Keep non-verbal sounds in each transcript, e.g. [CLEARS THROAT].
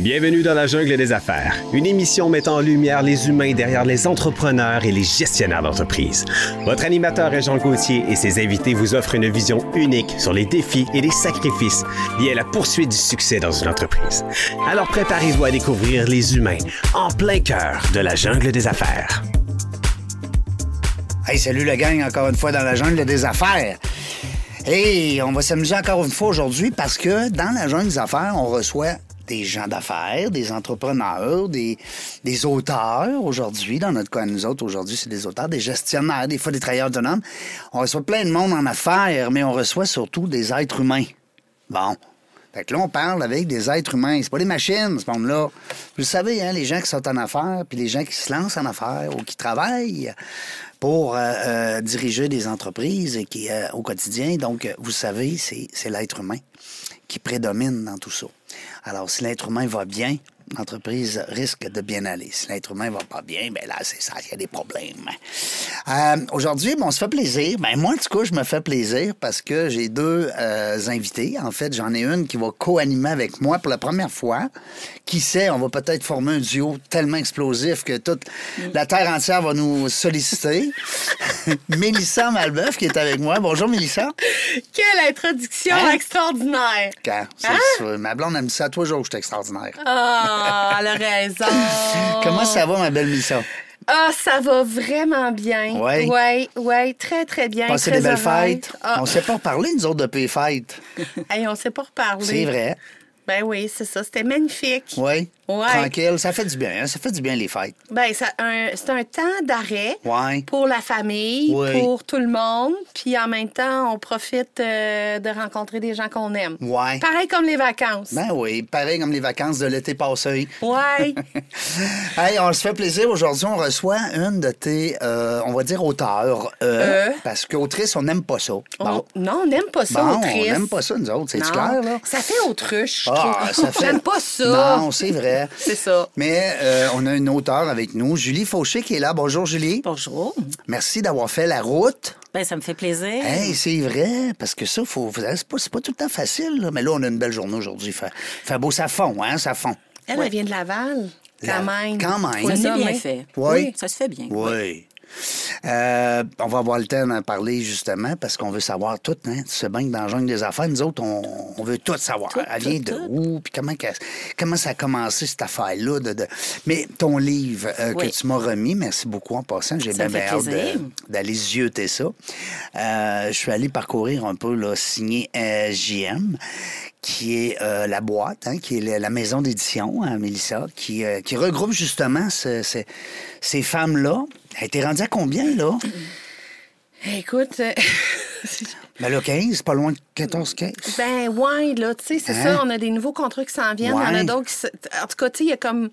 Bienvenue dans la jungle des affaires, une émission mettant en lumière les humains derrière les entrepreneurs et les gestionnaires d'entreprise. Votre animateur est Jean Gauthier et ses invités vous offrent une vision unique sur les défis et les sacrifices liés à la poursuite du succès dans une entreprise. Alors préparez-vous à découvrir les humains en plein cœur de la jungle des affaires. Hey, salut le gang, encore une fois dans la jungle des affaires. Hey, on va s'amuser encore une fois aujourd'hui parce que dans la jungle des affaires, on reçoit des gens d'affaires, des entrepreneurs, des, auteurs aujourd'hui. Dans notre cas, nous autres, aujourd'hui, c'est des auteurs, des gestionnaires, des fois des travailleurs autonomes. On reçoit plein de monde en affaires, mais on reçoit surtout des êtres humains. Bon. Fait que là, on parle avec des êtres humains. C'est pas des machines, ce monde-là. Vous le savez, hein, les gens qui sont en affaires, puis les gens qui se lancent en affaires ou qui travaillent pour euh, euh, diriger des entreprises qui, euh, au quotidien. Donc, vous savez, c'est l'être humain qui prédomine dans tout ça. Alors, si l'être humain va bien, l'entreprise risque de bien aller. Si l'être humain va pas bien, ben là, c'est ça, il y a des problèmes. Euh, Aujourd'hui, bon, on se fait plaisir. Ben, moi, tout cas, je me fais plaisir parce que j'ai deux euh, invités. En fait, j'en ai une qui va co-animer avec moi pour la première fois. Qui sait, on va peut-être former un duo tellement explosif que toute la terre entière va nous solliciter. [LAUGHS] Mélissa Malbeuf qui est avec moi. Bonjour, Mélissa. Quelle introduction Hein? extraordinaire! Quand? C'est- Hein? Ma blonde, elle me dit ça tous les jours, je suis extraordinaire. Ah, elle a raison. [LAUGHS] Comment ça va, ma belle Mélissa? Ah, ça va vraiment bien. Ouais. Oui, oui, très, très bien. Passez des belles heureuse. fêtes. Ah, On sait pas reparler, nous autres, depuis les fêtes. hey, on sait pas reparler. C'est vrai. Ben oui, c'est ça. C'était magnifique. Oui. Ouais. Tranquille. Ça fait du bien. hein? Ça fait du bien, les fêtes. Ben, c'est un temps d'arrêt Ouais. pour la famille, Oui. pour tout le monde. Puis en même temps, on profite euh, de rencontrer des gens qu'on aime. Ouais. Pareil comme les vacances. Ben oui, pareil comme les vacances de l'été passé. Ouais. [LAUGHS] hey, on se fait plaisir. Aujourd'hui, on reçoit une de tes, euh, on va dire, auteurs. Euh, Euh. Parce qu'autrice, on n'aime pas ça. Bon. On- non, on n'aime pas ça, Bon, autrice. on n'aime pas ça, nous autres. C'est clair, là? Ça fait autruche, je Ah, ça fait... J'aime pas ça. Non, c'est vrai. [LAUGHS] C'est ça. Mais euh, on a une auteure avec nous, Julie Fauché, qui est là. Bonjour, Julie. Bonjour. Merci d'avoir fait la route. Ben, ça me fait plaisir. Hey, c'est vrai, parce que ça, faut, faut- c'est pas, tout le temps facile. là. Mais là, on a une belle journée aujourd'hui. Fait, fait beau, ça fond, hein, ça fond. Elle, elle vient de Laval, quand La- même. quand même. Faut ça bien fait. Oui. Ça se fait bien. Oui. Euh, on va avoir le temps d'en parler justement parce qu'on veut savoir tout. Hein? Tu bien que dans le jungle des affaires, nous autres, on, on veut tout savoir. Tout, Elle vient tout, de tout. où, puis comment, comment ça a commencé cette affaire-là. De, de- Mais ton livre euh, que tu m'as remis, merci beaucoup en passant. J'ai bien hâte d'aller zioter ça. Euh, je suis allé parcourir un peu, là, signé JM qui est euh, la boîte, hein, qui est la, la maison d'édition, hein, Mélissa, qui, euh, qui regroupe justement ce- ce- ces femmes-là. Elle était rendue à combien, là? Écoute, euh, [LAUGHS] Ben là, 15, pas loin de 14, 15. ben ouais, là, tu sais, c'est Hein? ça, on a des nouveaux contrats qui s'en viennent. Il y en Ouais. a d'autres qui... En tout cas, tu sais, il y a comme...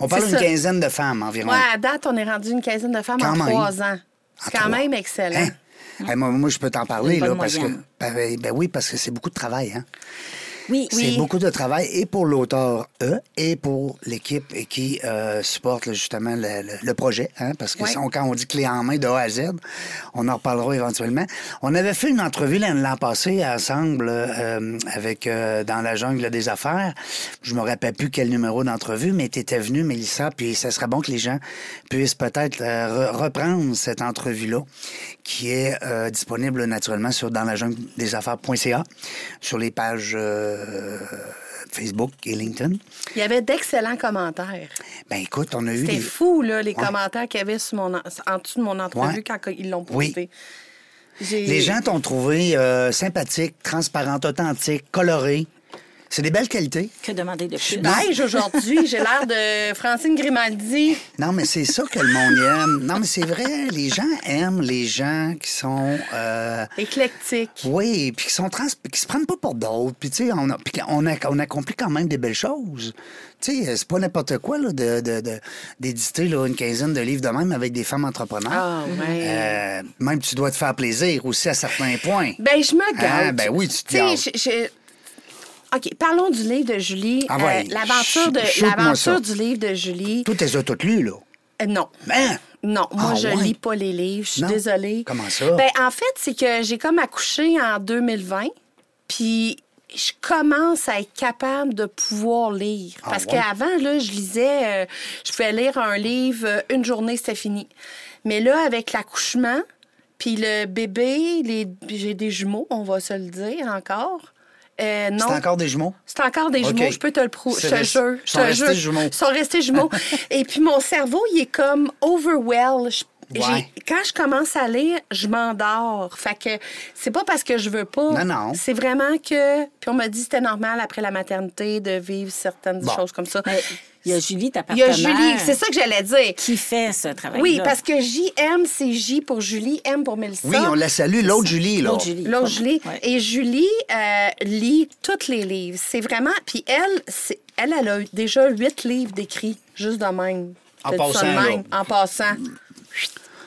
On parle d'une quinzaine de femmes environ. Ouais, à date, on est rendu une quinzaine de femmes Quand en même. trois ans. C'est quand trois. même excellent. Hein? Hey, moi, moi, je peux t'en parler, là, parce que. moyenne. Ben, ben oui, parce que c'est beaucoup de travail, hein? Oui, C'est beaucoup de travail et pour l'auteur, eux, et pour l'équipe qui euh, supporte là, justement le, le- le projet. Hein, parce que on- quand on dit clé en main de A à Z, on en reparlera éventuellement. On avait fait une entrevue l'an passé ensemble euh, avec euh, dans la jungle des affaires. Je me rappelle plus quel numéro d'entrevue, mais tu étais venu, Mélissa, puis ça serait bon que les gens puissent peut-être re- reprendre cette entrevue-là, qui est disponible naturellement sur dans la jungle des affaires.ca, sur les pages Facebook et LinkedIn. Il y avait d'excellents commentaires. Ben écoute, on a eu C'était des... fou, là, les commentaires qu'il y avait sur mon en... en dessous de mon entrevue Ouais. quand ils l'ont posté. Les gens t'ont trouvé euh, sympathique, transparente, authentique, coloré. C'est des belles qualités. Que demander de plus? Beige [LAUGHS] aujourd'hui, j'ai l'air de Francine Grimaldi. Non, mais c'est ça que le monde aime. Non, mais c'est vrai, les gens aiment les gens qui sont... euh, Éclectique. Oui, puis qui sont trans... qui se prennent pas pour d'autres. Puis, tu sais, on, a... on, a... on accomplit quand même des belles choses. Tu sais, c'est pas n'importe quoi, là, de, de, de- d'éditer, là, une quinzaine de livres de même avec des femmes entrepreneurs. Ah, ouais. Euh, même tu dois te faire plaisir aussi à certains points. Ben, je me gâte. Ah, ben oui, tu te sais, gâtes. je- je- OK, parlons du livre de Julie. Ah ouais, Euh, l'aventure de du livre de Julie. Tout as toutes lues, là. Euh, non. Hein? Non, moi, Ah, je ouais? lis pas les livres. Je suis désolée. Comment ça? Ben, en fait, c'est que j'ai comme accouché en 2020. Puis je commence à être capable de pouvoir lire. Ah Parce ouais? qu'avant, là, je lisais, euh, je pouvais lire un livre, une journée, c'était fini. Mais là, avec l'accouchement, puis le bébé, les... j'ai des jumeaux, on va se le dire encore. Euh, non. C'est encore des jumeaux? C'est encore des jumeaux, je peux te le prouver. C'est Je te jure. ils sont restés jumeaux. Ils sont restés jumeaux. Et puis mon cerveau, il est comme overwhelmed. Je- Ouais. j'ai- Quand je commence à lire, je m'endors. Fait que c'est pas parce que je veux pas. Non, non. C'est vraiment que. Puis on m'a dit que c'était normal après la maternité de vivre certaines Bon. choses comme ça. Mais il y a Julie, ta Il y a partenaire, Julie, c'est ça que j'allais dire. qui fait ce travail Oui, parce que JM, c'est J pour Julie, M pour Mélissa. Oui, on la salue. L'autre Julie, là. L'autre Julie. L'autre Julie. Ouais. Et Julie euh, lit tous les livres. C'est vraiment. Puis elle, elle, elle a déjà huit livres d'écrits, juste de même. En passant, même, là. En passant.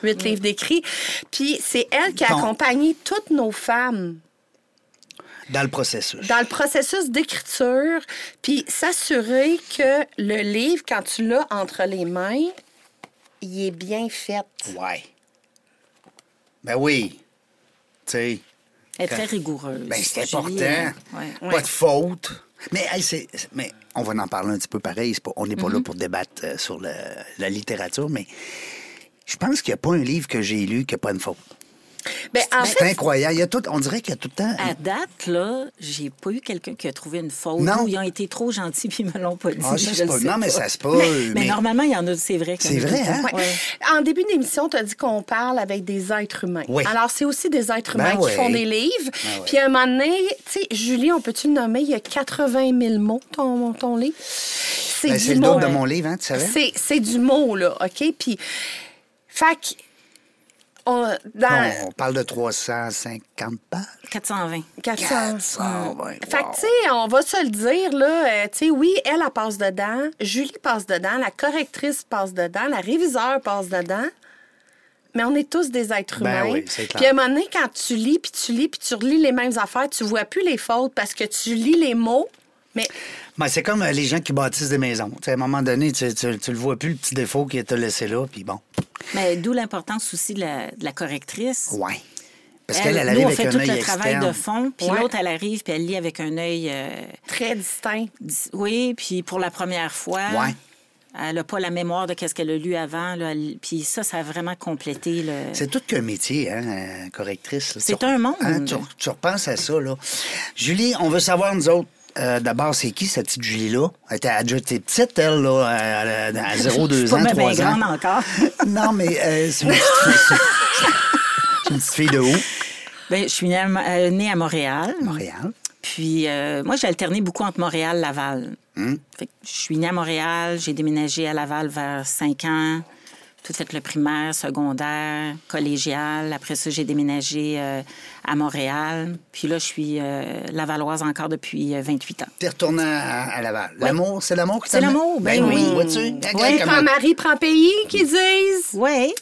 Huit livres d'écrits. Puis c'est elle qui a Bon. accompagné toutes nos femmes Dans le processus. dans le processus d'écriture, puis s'assurer que le livre, quand tu l'as entre les mains, il est bien fait. Ouais. Ben oui. Tu sais, Elle est très rigoureuse. ben c'est important. ouais. Pas de faute. Mais, hey, mais on va en parler un petit peu pareil. pas- on n'est pas là pour débattre euh, sur le- la littérature, mais je pense qu'il n'y a pas un livre que j'ai lu qui n'a pas une faute. Ben, en C'est fait, incroyable. Il y a tout, on dirait qu'il y a tout le temps. À date, là, j'ai pas eu quelqu'un qui a trouvé une faute Non. ou ils ont été trop gentils puis ils me l'ont pas dit. Ah, ça, Je pas- non, mais ça se [LAUGHS] peut, Mais, mais- normalement, il y en a, c'est vrai. C'est vrai, hein? Ouais. En début d'émission, tu as dit qu'on parle avec des êtres humains. Oui. Alors, c'est aussi des êtres Ben humains oui. qui font des livres. Ben oui. Puis, à un moment donné, tu sais, Julie, on peut-tu le nommer? Il y a 80 000 mots, ton, ton livre. C'est Ben, du c'est le mot. de mon livre, hein, tu savais? C'est, c'est du mot, là, OK? Puis, fait que, on, dans On parle de 350 pages. 420. 400. 420, Fait que, tu sais, on va se le dire, là, euh, tu sais, oui, elle, elle passe dedans, Julie passe dedans, la correctrice passe dedans, la réviseur passe dedans. Mais on est tous des êtres Ben humains. oui, c'est clair. Puis à un moment donné, quand tu lis, puis tu lis, puis tu relis les mêmes affaires, tu vois plus les fautes parce que tu lis les mots. Mais Ben, c'est comme euh, les gens qui bâtissent des maisons. Tu sais, à un moment donné, tu, tu, tu le vois plus, le petit défaut qui t'a laissé là, puis bon. Mais d'où l'importance aussi de la, de la correctrice. Ouais. Parce Elle, qu'elle, elle nous, arrive on avec fait un tout œil le travail de fond, puis Ouais. l'autre, elle arrive, puis elle lit avec un œil... euh, très distinct. dis- oui, puis pour la première fois... Ouais. Elle n'a pas la mémoire de ce qu'elle a lu avant. là, elle- Puis ça, ça a vraiment complété le... C'est tout qu'un métier, hein, correctrice. C'est un monde. hein, tu, tu repenses à ça, là. Julie, on veut savoir, nous autres, euh, d'abord, c'est qui cette petite Julie-là? Elle était déjà petite, elle, là, à, à, à 0, 2 Je suis ans, pas 3 bien ans. grande encore. [LAUGHS] non, mais euh, c'est une petite fille. c'est une petite fille de où? Ben, je suis née à, euh, née à Montréal. Montréal. Puis euh, moi, j'ai alterné beaucoup entre Montréal et Laval. Hmm. Fait que je suis née à Montréal, j'ai déménagé à Laval vers 5 ans. Tout fait le primaire, secondaire, collégial. Après ça, j'ai déménagé euh, à Montréal. Puis là, je suis euh, lavalloise encore depuis euh, 28 ans. T'es retourné à, à Laval. L'amour, c'est l'amour qui C'est t'a l'amour, ben oui. Vois-tu? Oui, Regarde comment- Prends mari, prends pays, qu'ils disent. Oui.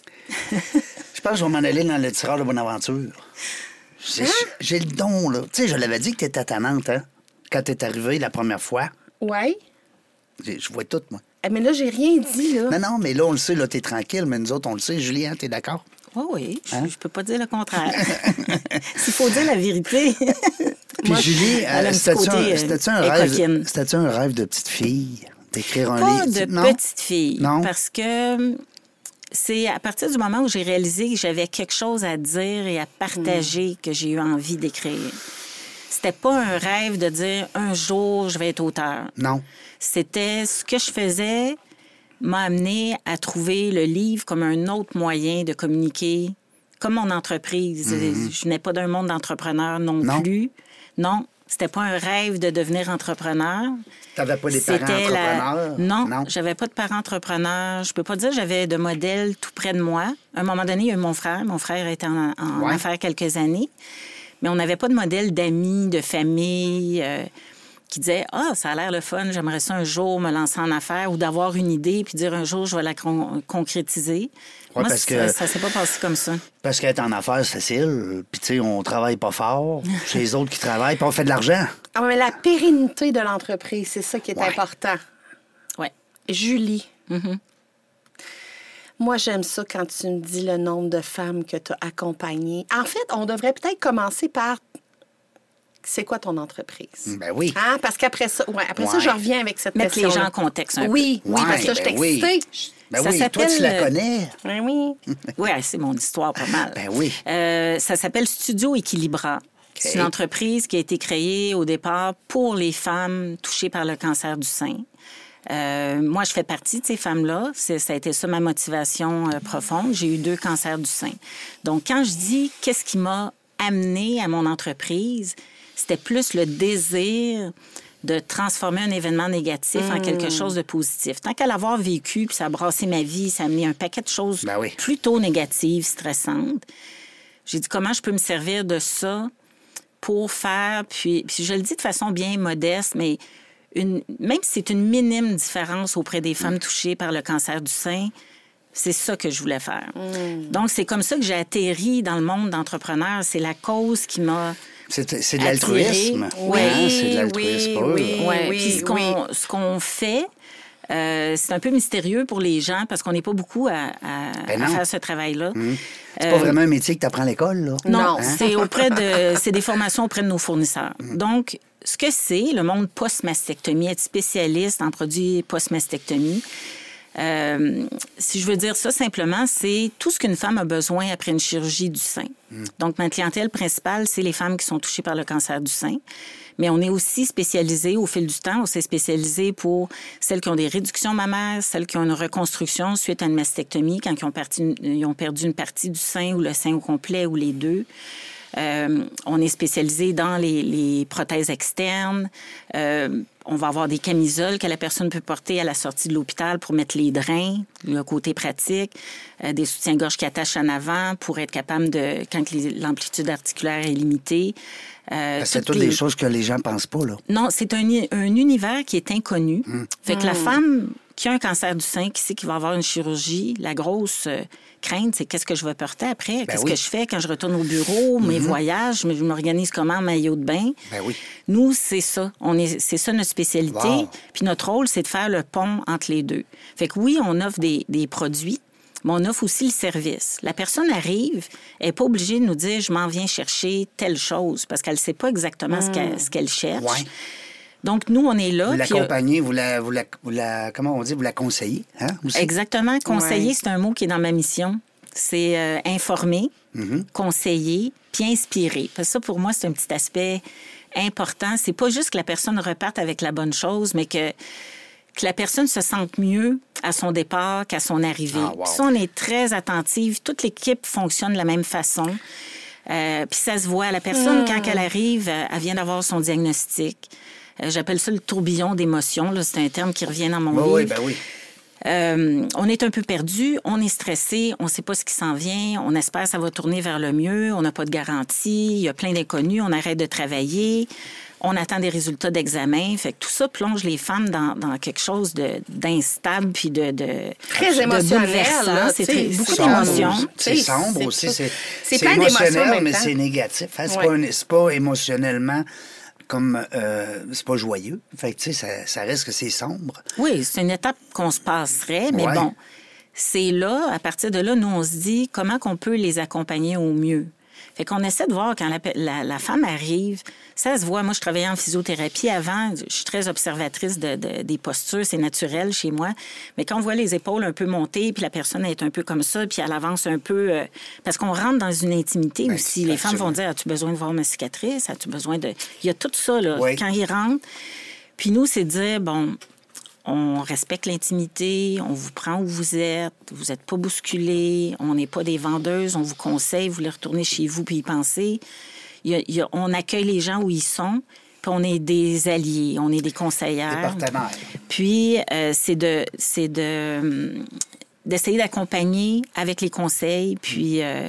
Je pense que je vais m'en aller dans le tireur de Bonaventure. J'ai Hein? j'ai le don, là. Tu sais, je l'avais dit que t'étais tannante, hein? Quand t'es arrivé la première fois. Ouais. J'ai- Je vois tout, moi. Eh, Mais là, j'ai rien dit, là. Non, non, mais là, on le sait, là, t'es tranquille, mais nous autres, on le sait. Julien, t'es d'accord? Oui, oui. Je, Hein? je peux pas dire le contraire. [LAUGHS] S'il faut dire la vérité. [LAUGHS] Puis Moi, Julie, un euh, c'était-tu un, euh, c'était-tu un c'était-tu un rêve de petite fille? D'écrire un Pas livre? de non? petite fille. Non? Parce que hum, c'est à partir du moment où j'ai réalisé que j'avais quelque chose à dire et à partager que j'ai eu envie d'écrire. C'était pas un rêve de dire un jour je vais être auteur. Non. C'était ce que je faisais m'a amené à trouver le livre comme un autre moyen de communiquer, comme mon entreprise. Je n'ai pas d'un monde d'entrepreneur non. Non? plus. Non, c'était pas un rêve de devenir entrepreneur. T'avais pas des parents la- entrepreneurs? Non, Non? j'avais pas de parents entrepreneurs. Je peux pas dire que j'avais de modèle tout près de moi. À un moment donné, il y a eu mon frère. Mon frère était en, en Ouais. affaires quelques années. Mais on n'avait pas de modèle d'amis, de famille euh, qui disait Ah, ça a l'air le fun, j'aimerais ça un jour me lancer en affaires ou d'avoir une idée puis dire un jour je vais la con- concrétiser. Ouais, Moi, parce que- ça s'est pas passé comme ça. Parce qu'être en affaires, c'est facile. Puis, tu sais, on travaille pas fort. [LAUGHS] Chez les autres qui travaillent, puis on fait de l'argent. Ah, mais la pérennité de l'entreprise, c'est ça qui est Ouais. important. Ouais. Julie. Mhm. Moi, j'aime ça quand tu me dis le nombre de femmes que tu as accompagnées. En fait, on devrait peut-être commencer par c'est quoi ton entreprise? Ben oui. Hein? Parce qu'après ça, ouais, après ça, je reviens avec cette Mettre les question. gens en contexte un Oui, oui, Ouais, parce que là, je ben suis oui. Ben Ça oui, toi, tu s'appelle, la euh, connais. Ben oui. [LAUGHS] Oui, c'est mon histoire pas mal. Ben oui. Euh, ça s'appelle Studio Equilibra. C'est une entreprise qui a été créée au départ pour les femmes touchées par le cancer du sein. Euh, moi, je fais partie de ces femmes-là. Ça a été ça ma motivation euh, profonde. J'ai eu deux cancers du sein. Donc, quand je dis qu'est-ce qui m'a amené à mon entreprise, c'était plus le désir de transformer un événement négatif en quelque chose de positif. Tant qu'à l'avoir vécu, puis ça a brassé ma vie, ça a amené un paquet de choses Ben oui. plutôt négatives, stressantes. J'ai dit comment je peux me servir de ça pour faire, puis, puis je le dis de façon bien modeste, mais une, même si c'est une minime différence auprès des femmes touchées par le cancer du sein, c'est ça que je voulais faire. Donc, c'est comme ça que j'ai atterri dans le monde d'entrepreneurs. C'est la cause qui m'a... C'est c'est de l'altruisme. Oui, Hein, c'est de l'altruisme oui, oui. Ouais, oui, puis ce qu'on fait, euh, c'est un peu mystérieux pour les gens parce qu'on n'est pas beaucoup à, à- Ben à faire ce travail-là. C'est pas vraiment un métier que tu apprends à l'école, là. Non. Hein? c'est auprès de, [LAUGHS] c'est des formations auprès de nos fournisseurs. Donc, ce que c'est, le monde post-mastectomie, être spécialiste en produits post-mastectomie, euh, si je veux dire ça simplement, c'est tout ce qu'une femme a besoin après une chirurgie du sein. Donc, ma clientèle principale, c'est les femmes qui sont touchées par le cancer du sein. Mais on est aussi spécialisé au fil du temps. On s'est spécialisé pour celles qui ont des réductions mammaires, celles qui ont une reconstruction suite à une mastectomie, quand ils ont, parti- ils ont perdu une partie du sein ou le sein au complet ou les deux. Euh, on est spécialisé dans les, les prothèses externes. Euh, on va avoir des camisoles que la personne peut porter à la sortie de l'hôpital pour mettre les drains, le côté pratique, Euh, des soutiens-gorge qui attachent en avant pour être capable de, quand l'amplitude articulaire est limitée. Euh, C'est toutes toutes les- des choses que les gens pensent pas, là. non, c'est un, univers qui est inconnu. Hum. Fait que la femme qui a un cancer du sein, qui sait qu'il va avoir une chirurgie, la grosse euh, crainte, c'est qu'est-ce que je vais porter après? Qu'est-ce Ben oui. Hum. que je fais quand je retourne au bureau, mes voyages, je me- je m'organise comment en maillot de bain? Ben oui. Nous, c'est ça. On est, c'est ça notre spécialité. Wow. Puis notre rôle, c'est de faire le pont entre les deux. Fait que oui, on offre des, des produits, mais on offre aussi le service. La personne arrive, elle n'est pas obligée de nous dire je m'en viens chercher telle chose parce qu'elle ne sait pas exactement ce qu'elle, cherche. Hmm. Ouais. Donc, nous, on est là. Vous euh, l'accompagnez, vous la, vous, la, vous la- Comment on dit? Vous la conseillez, hein? aussi? Exactement. Conseiller, Ouais. c'est un mot qui est dans ma mission. C'est euh, informer, Mm-hmm. conseiller, puis inspirer. Parce que ça, pour moi, c'est un petit aspect important. C'est pas juste que la personne reparte avec la bonne chose, mais que, que la personne se sente mieux à son départ qu'à son arrivée. Ah, wow. Puis ça, on est très attentive. Toute l'équipe fonctionne de la même façon. Euh, puis ça se voit. La personne, quand elle arrive, elle vient d'avoir son diagnostic. Euh, J'appelle ça le tourbillon d'émotions. là. C'est un terme qui revient dans mon Oui, livre. oui, ben oui. Euh, on est un peu perdu, on est stressé, on ne sait pas ce qui s'en vient, on espère que ça va tourner vers le mieux, on n'a pas de garantie, il y a plein d'inconnus, on arrête de travailler, on attend des résultats d'examen. Fait que tout ça plonge les femmes dans, dans quelque chose de- d'instable puis de, de Très émotionnel, C'est beaucoup c'est Sombre d'émotions. aussi. C'est sombre c'est aussi. pas- C'est plein d'émotions mais c'est négatif. hein. C'est Ouais. pas, pas émotionnellement comme... euh, c'est pas joyeux. Fait tu sais, ça, ça reste que c'est sombre. Oui, c'est une étape qu'on se passerait, mais Ouais. bon, c'est là, à partir de là, nous, on se dit comment qu'on peut les accompagner au mieux. Fait qu'on essaie de voir quand la, la- la femme arrive, ça se voit. Moi, je travaillais en physiothérapie avant. Je suis très observatrice de, de- des postures. C'est naturel chez moi. Mais quand on voit les épaules un peu montées, puis la personne est un peu comme ça, puis elle avance un peu... euh, parce qu'on rentre dans une intimité Ben, aussi. Les femmes vont dire, as-tu besoin de voir ma cicatrice? As-tu besoin de... Il y a tout ça, là, Oui. quand ils rentrent. Puis nous, c'est de dire, bon, on respecte l'intimité, on vous prend où vous êtes, vous n'êtes pas bousculé, on n'est pas des vendeuses, on vous conseille, vous voulez retourner chez vous puis y penser. Il y a- il y a- on accueille les gens où ils sont, puis on est des alliés, on est des Des conseillères. partenaires. Puis euh, c'est de c'est de hum, d'essayer d'accompagner avec les conseils, puis euh,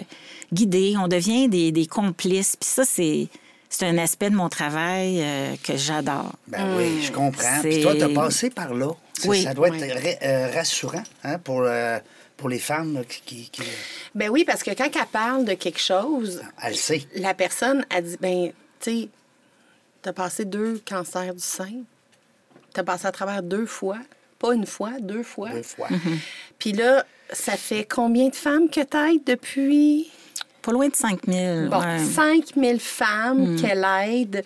guider. On devient des, des complices. Puis ça c'est c'est un aspect de mon travail euh, que j'adore. Ben oui, je comprends. Puis toi, tu as passé par là. Ça- Oui. Ça doit être Oui. ra- euh, rassurant hein, pour, euh, pour les femmes là, qui, Ben oui, parce que quand elle parle de quelque chose, Elle le sait. la personne a dit ben, tu sais, t'as passé deux cancers du sein. T'as passé à travers deux fois. Pas une fois, deux fois. Deux fois. Puis là, ça fait combien de femmes que t'aides depuis? Pas loin de 5 000. Bon, ouais. 5000 femmes qu'elle aide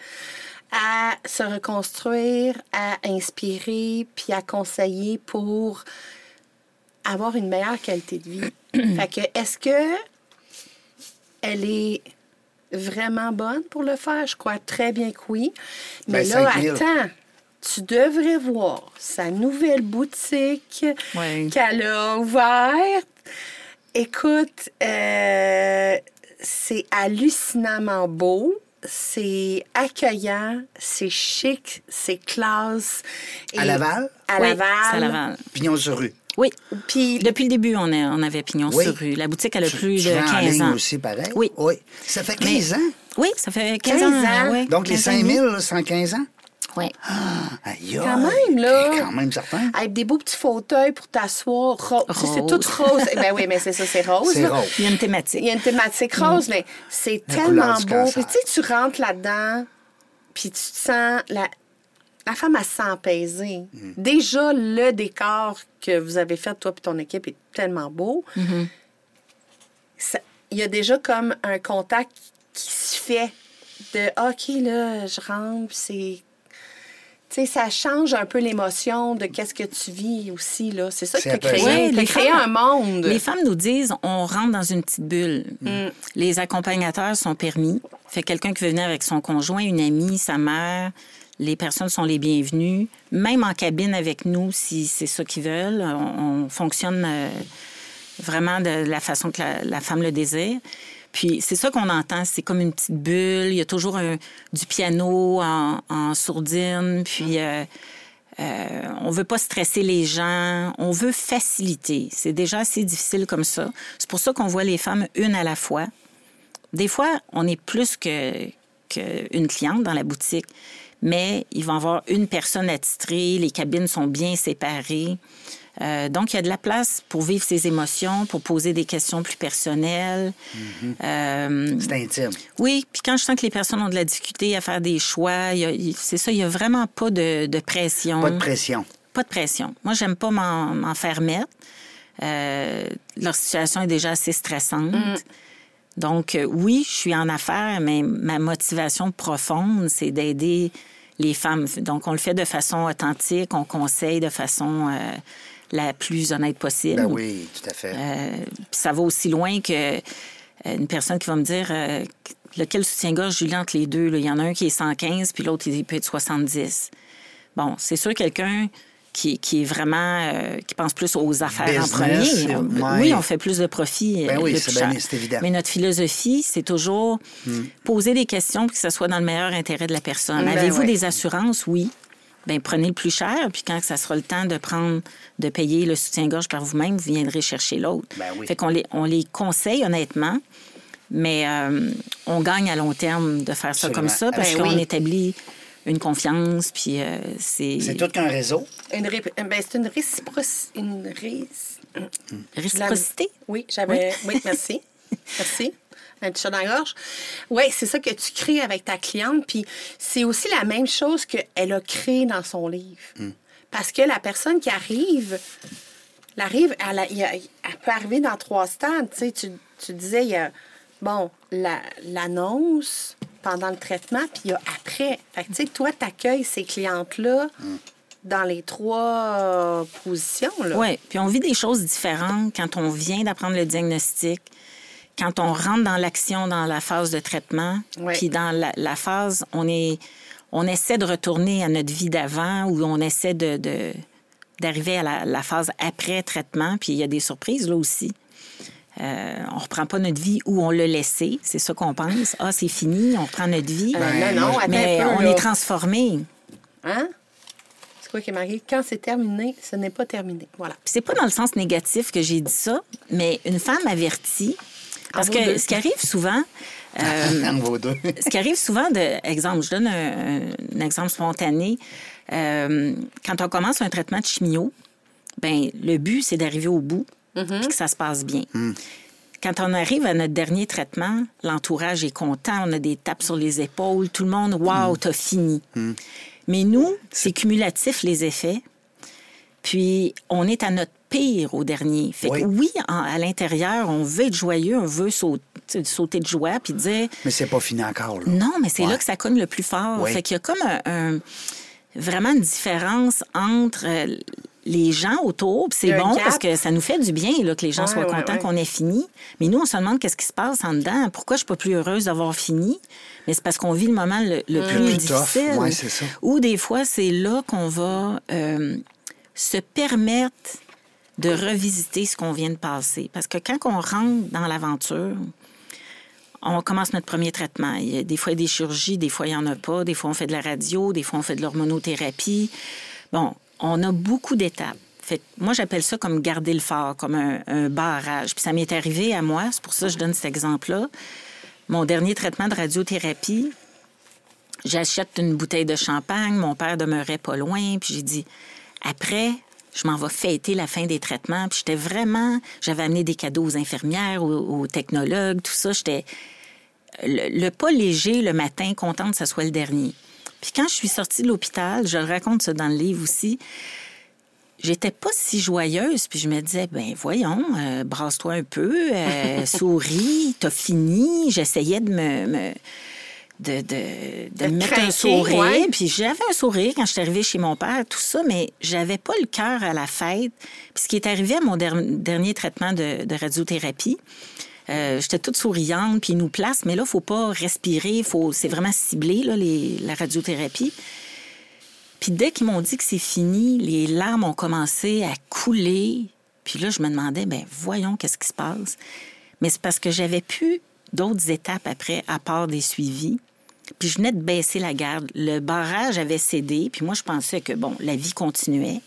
à se reconstruire, à inspirer, puis à conseiller pour avoir une meilleure qualité de vie. [CLEARS THROAT] fait que, est-ce que elle est vraiment bonne pour le faire? Je crois très bien que oui. Mais Ben, là, 5000. attends. Tu devrais voir sa nouvelle boutique qu'elle a ouverte. Écoute, euh, c'est hallucinamment beau. C'est accueillant, c'est chic, c'est classe. À Et- Laval? À Oui, Laval. à Laval. Pignon sur rue. Oui. Puis Depuis le début, on, a- on avait pignon Oui. sur rue. La boutique, elle a Tu- plus tu de vends en 15 ligne ans. aussi, pareil? Oui. Oui. Ça fait 15 ans? Oui, ça fait 15, 15 ans. ans. oui. Donc, les 15 ans et 5 demi. 000, là, 115 ans? Oui. [GASPS] Aïe, Quand même, là. Quand même, certain. avec des beaux petits fauteuils pour t'asseoir. ro- tu sais, C'est tout rose. ben oui, mais c'est ça, c'est rose. C'est là. rose. Il y a une thématique. Il y a une thématique rose, mais c'est tellement beau. Puis tu sais, tu rentres là-dedans, puis tu te sens... La, la femme, elle se sent apaisée. Mm. Déjà, le décor que vous avez fait, toi et ton équipe, est tellement beau. Ça- Il y a déjà comme un contact qui se fait de « OK, là, je rentre, puis c'est... » sais, ça change un peu l'émotion de qu'est-ce que tu vis aussi, là. C'est ça que tu as créé. Tu femmes- un monde. Les femmes nous disent on rentre dans une petite bulle. Mm. Les accompagnateurs sont permis. Fait quelqu'un qui veut venir avec son conjoint, une amie, sa mère, les personnes sont les bienvenues. Même en cabine avec nous, si c'est ça qu'ils veulent. On, on fonctionne euh, vraiment de la façon que la, la femme le désire. Puis c'est ça qu'on entend, c'est comme une petite bulle. Il y a toujours un- du piano en, en sourdine. Puis euh, euh, on veut pas stresser les gens, on veut faciliter. C'est déjà assez difficile comme ça. C'est pour ça qu'on voit les femmes une à la fois. Des fois, on est plus que qu'une cliente dans la boutique, mais il va y avoir une personne attitrée, les cabines sont bien séparées. Euh, donc, il y a de la place pour vivre ses émotions, pour poser des questions plus personnelles. Euh, C'est intime. oui, puis quand je sens que les personnes ont de la difficulté à faire des choix, c'est ça, il n'y a vraiment pas de, de pression. Pas de pression. Pas de pression. Moi, j'aime pas m'en faire mettre. Euh, leur situation est déjà assez stressante. Donc, euh, oui, je suis en affaires, mais ma motivation profonde, c'est d'aider les femmes. Donc, on le fait de façon authentique, on conseille de façon euh, la plus honnête possible. Ben oui, tout à fait. Euh, puis ça va aussi loin que euh, une personne qui va me dire euh, lequel soutien-gorge je lis entre les deux. là? Il y en a un qui est 115, puis l'autre, il peut être 70. Bon, c'est sûr, quelqu'un qui, qui est vraiment, euh, qui pense plus aux affaires Business, en premier. On-. Oui, on fait plus de profit. Ben oui, c'est évident. Hmm. Mais notre philosophie, c'est toujours poser des questions pour que ça soit dans le meilleur intérêt de la personne. Ben Avez-vous des assurances? Oui. Ben, prenez le plus cher, puis quand ça sera le temps de prendre, de payer le soutien-gorge par vous-même, vous viendrez chercher l'autre. Ben oui. Fait qu'on les, on les conseille honnêtement, mais euh, on gagne à long terme de faire ça comme ça parce Ben qu'on oui. établit une confiance, puis euh, c'est... C'est tout qu'un réseau? Une ré- ben, c'est une réciprocité. Une ré- Réciprocité? Oui, j'avais. Oui, merci. [LAUGHS] merci. Un petit chat dans la gorge. Oui, c'est ça que tu crées avec ta cliente. Puis c'est aussi la même chose qu'elle a créé dans son livre. Parce que la personne qui arrive, elle, arrive, elle, peut arriver dans trois stades. Tu, sais, tu, tu disais, il y a, bon, la- l'annonce pendant le traitement, puis il y a après. Fait que, tu sais, toi, tu accueilles ces clientes-là dans les trois euh, positions. Là. Oui, puis on vit des choses différentes quand on vient d'apprendre le diagnostic, quand on rentre dans l'action dans la phase de traitement, puis dans la, la phase, on est, on essaie de retourner à notre vie d'avant ou on essaie de, de- d'arriver à la, la phase après traitement, puis il y a des surprises là aussi. Euh, on reprend pas notre vie où on l'a laissé, c'est ça qu'on pense. Ah, c'est fini, on reprend notre vie. Euh, non, non, Mais peu, on est transformé. Hein? C'est quoi qui est marqué? Quand c'est terminé, ce n'est pas terminé. Voilà. Puis c'est pas dans le sens négatif que j'ai dit ça, mais une femme avertie. Parce que ce qui arrive souvent, [LAUGHS] euh, ce qui arrive souvent, de, exemple, je donne un, un exemple spontané. Euh, quand on commence un traitement de chimio, ben le but c'est d'arriver au bout, puis que ça se passe bien. Quand on arrive à notre dernier traitement, l'entourage est content, on a des tapes sur les épaules, tout le monde, waouh, t'as fini. Mais nous, c'est cumulatif les effets. Puis on est à notre pire au dernier. Fait Oui. que oui, en- à l'intérieur, on veut être joyeux, on veut sauter, sauter de joie, puis dire Mais c'est pas fini encore, là. non, mais c'est Ouais. là que ça cogne le plus fort. Oui. Fait qu'il y a comme un, un- vraiment une différence entre euh, les gens autour. C'est bon parce que ça nous fait du bien là, que les gens Ouais, soient ouais, contents ouais. qu'on ait fini. Mais nous, on se demande qu'est-ce qui se passe en dedans. Pourquoi je suis pas plus heureuse d'avoir fini? Mais c'est parce qu'on vit le moment le, le plus, plus difficile. Ou des fois, c'est là qu'on va euh, se permettre de revisiter ce qu'on vient de passer. Parce que quand on rentre dans l'aventure, on commence notre premier traitement. Il y a, des fois, il y a des chirurgies, des fois, il n'y en a pas. Des fois, on fait de la radio, des fois, on fait de l'hormonothérapie. Bon, on a beaucoup d'étapes. Fait moi, j'appelle ça comme garder le phare, comme un, un barrage. Puis ça m'est arrivé à moi, c'est pour ça que je donne cet exemple-là. Mon dernier traitement de radiothérapie, j'achète une bouteille de champagne, mon père demeurait pas loin, puis j'ai dit, après, je m'en vais fêter la fin des traitements, puis j'étais vraiment, j'avais amené des cadeaux aux infirmières, aux, aux technologues, tout ça, j'étais le, pas léger le matin, contente que ce soit le dernier. Puis quand je suis sortie de l'hôpital, je le raconte ça dans le livre aussi, j'étais pas si joyeuse, puis je me disais, ben voyons, euh, brasse-toi un peu, euh, [LAUGHS] souris, t'as fini. J'essayais de me- de, de, de De me mettre un sourire, ouais. puis j'avais un sourire quand je suis arrivée chez mon père, tout ça, mais j'avais pas le cœur à la fête. Puis ce qui est arrivé à mon der- dernier traitement de, de radiothérapie, euh, j'étais toute souriante, puis ils nous placent, mais là, faut pas respirer, faut, c'est vraiment ciblé, là, les, la radiothérapie. Puis dès qu'ils m'ont dit que c'est fini, les larmes ont commencé à couler. Puis là, je me demandais, ben voyons, qu'est-ce qui se passe? Mais c'est parce que j'avais plus d'autres étapes après, à part des suivis. Puis je venais de baisser la garde. Le barrage avait cédé, puis moi, je pensais que, bon, la vie continuait.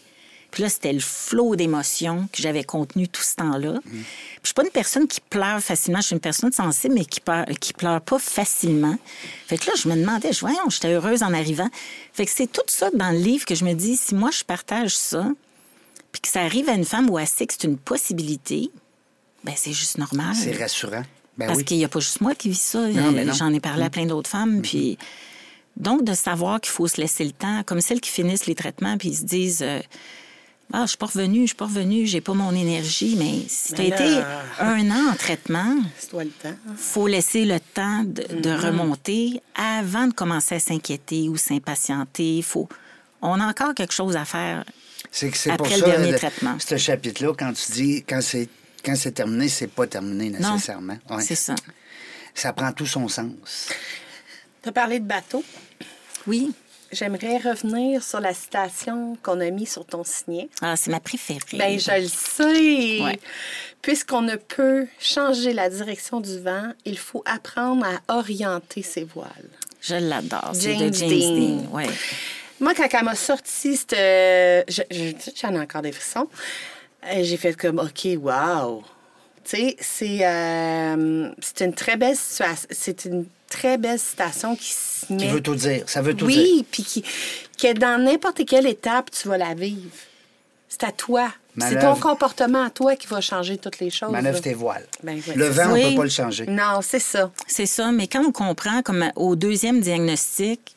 Puis là, c'était le flot d'émotions que j'avais contenu tout ce temps-là. Puis je suis pas une personne qui pleure facilement. Je suis une personne sensible, mais qui pleure, qui pleure pas facilement. Fait que là, je me demandais, je- voyons, j'étais heureuse en arrivant. Fait que c'est tout ça dans le livre que je me dis, si moi, je partage ça, puis que ça arrive à une femme où elle sait que c'est une possibilité, ben c'est juste normal. C'est rassurant. Ben Parce oui. qu'il n'y a pas juste moi qui vis ça. Mm-hmm. J'en ai parlé à plein d'autres femmes. Puis donc, de savoir qu'il faut se laisser le temps, comme celles qui finissent les traitements, puis ils se disent euh, Ah, je suis pas revenue, je suis pas revenue, j'ai pas mon énergie. Mais si tu as été un an en traitement, [LAUGHS] toi le temps. faut laisser le temps de, de Mm-hmm. remonter avant de commencer à s'inquiéter ou s'impatienter. Faut... On a encore quelque chose à faire. C'est que c'est Après pour le ça, dernier le- traitement. ce chapitre-là, quand tu dis quand c'est quand c'est terminé, c'est pas terminé Non, nécessairement. Ouais. c'est ça. Ça prend tout son sens. Tu as parlé de bateau. Oui. J'aimerais revenir sur la citation qu'on a mise sur ton signet. Ah, c'est ma préférée. Ben, je le sais. Ouais. Puisqu'on ne peut changer la direction du vent, il faut apprendre à orienter ses voiles. Je l'adore. C'est James de James Dean. Dean. Ouais. Moi, quand elle m'a sorti, je- je- J'en ai encore des frissons. J'ai fait comme, OK, wow. Tu sais, c'est euh, c'est une très belle situation. C'est une très belle citation qui se Qui veut tout dire. Ça veut tout dire. oui, puis qui, que dans n'importe quelle étape, tu vas la vivre. C'est à toi. C'est ton comportement à toi qui va changer toutes les choses. Manœuvre tes voiles. Ben oui, le vent, on Oui. peut pas le changer. Non, c'est ça. C'est ça, mais quand on comprend, comme au deuxième diagnostic,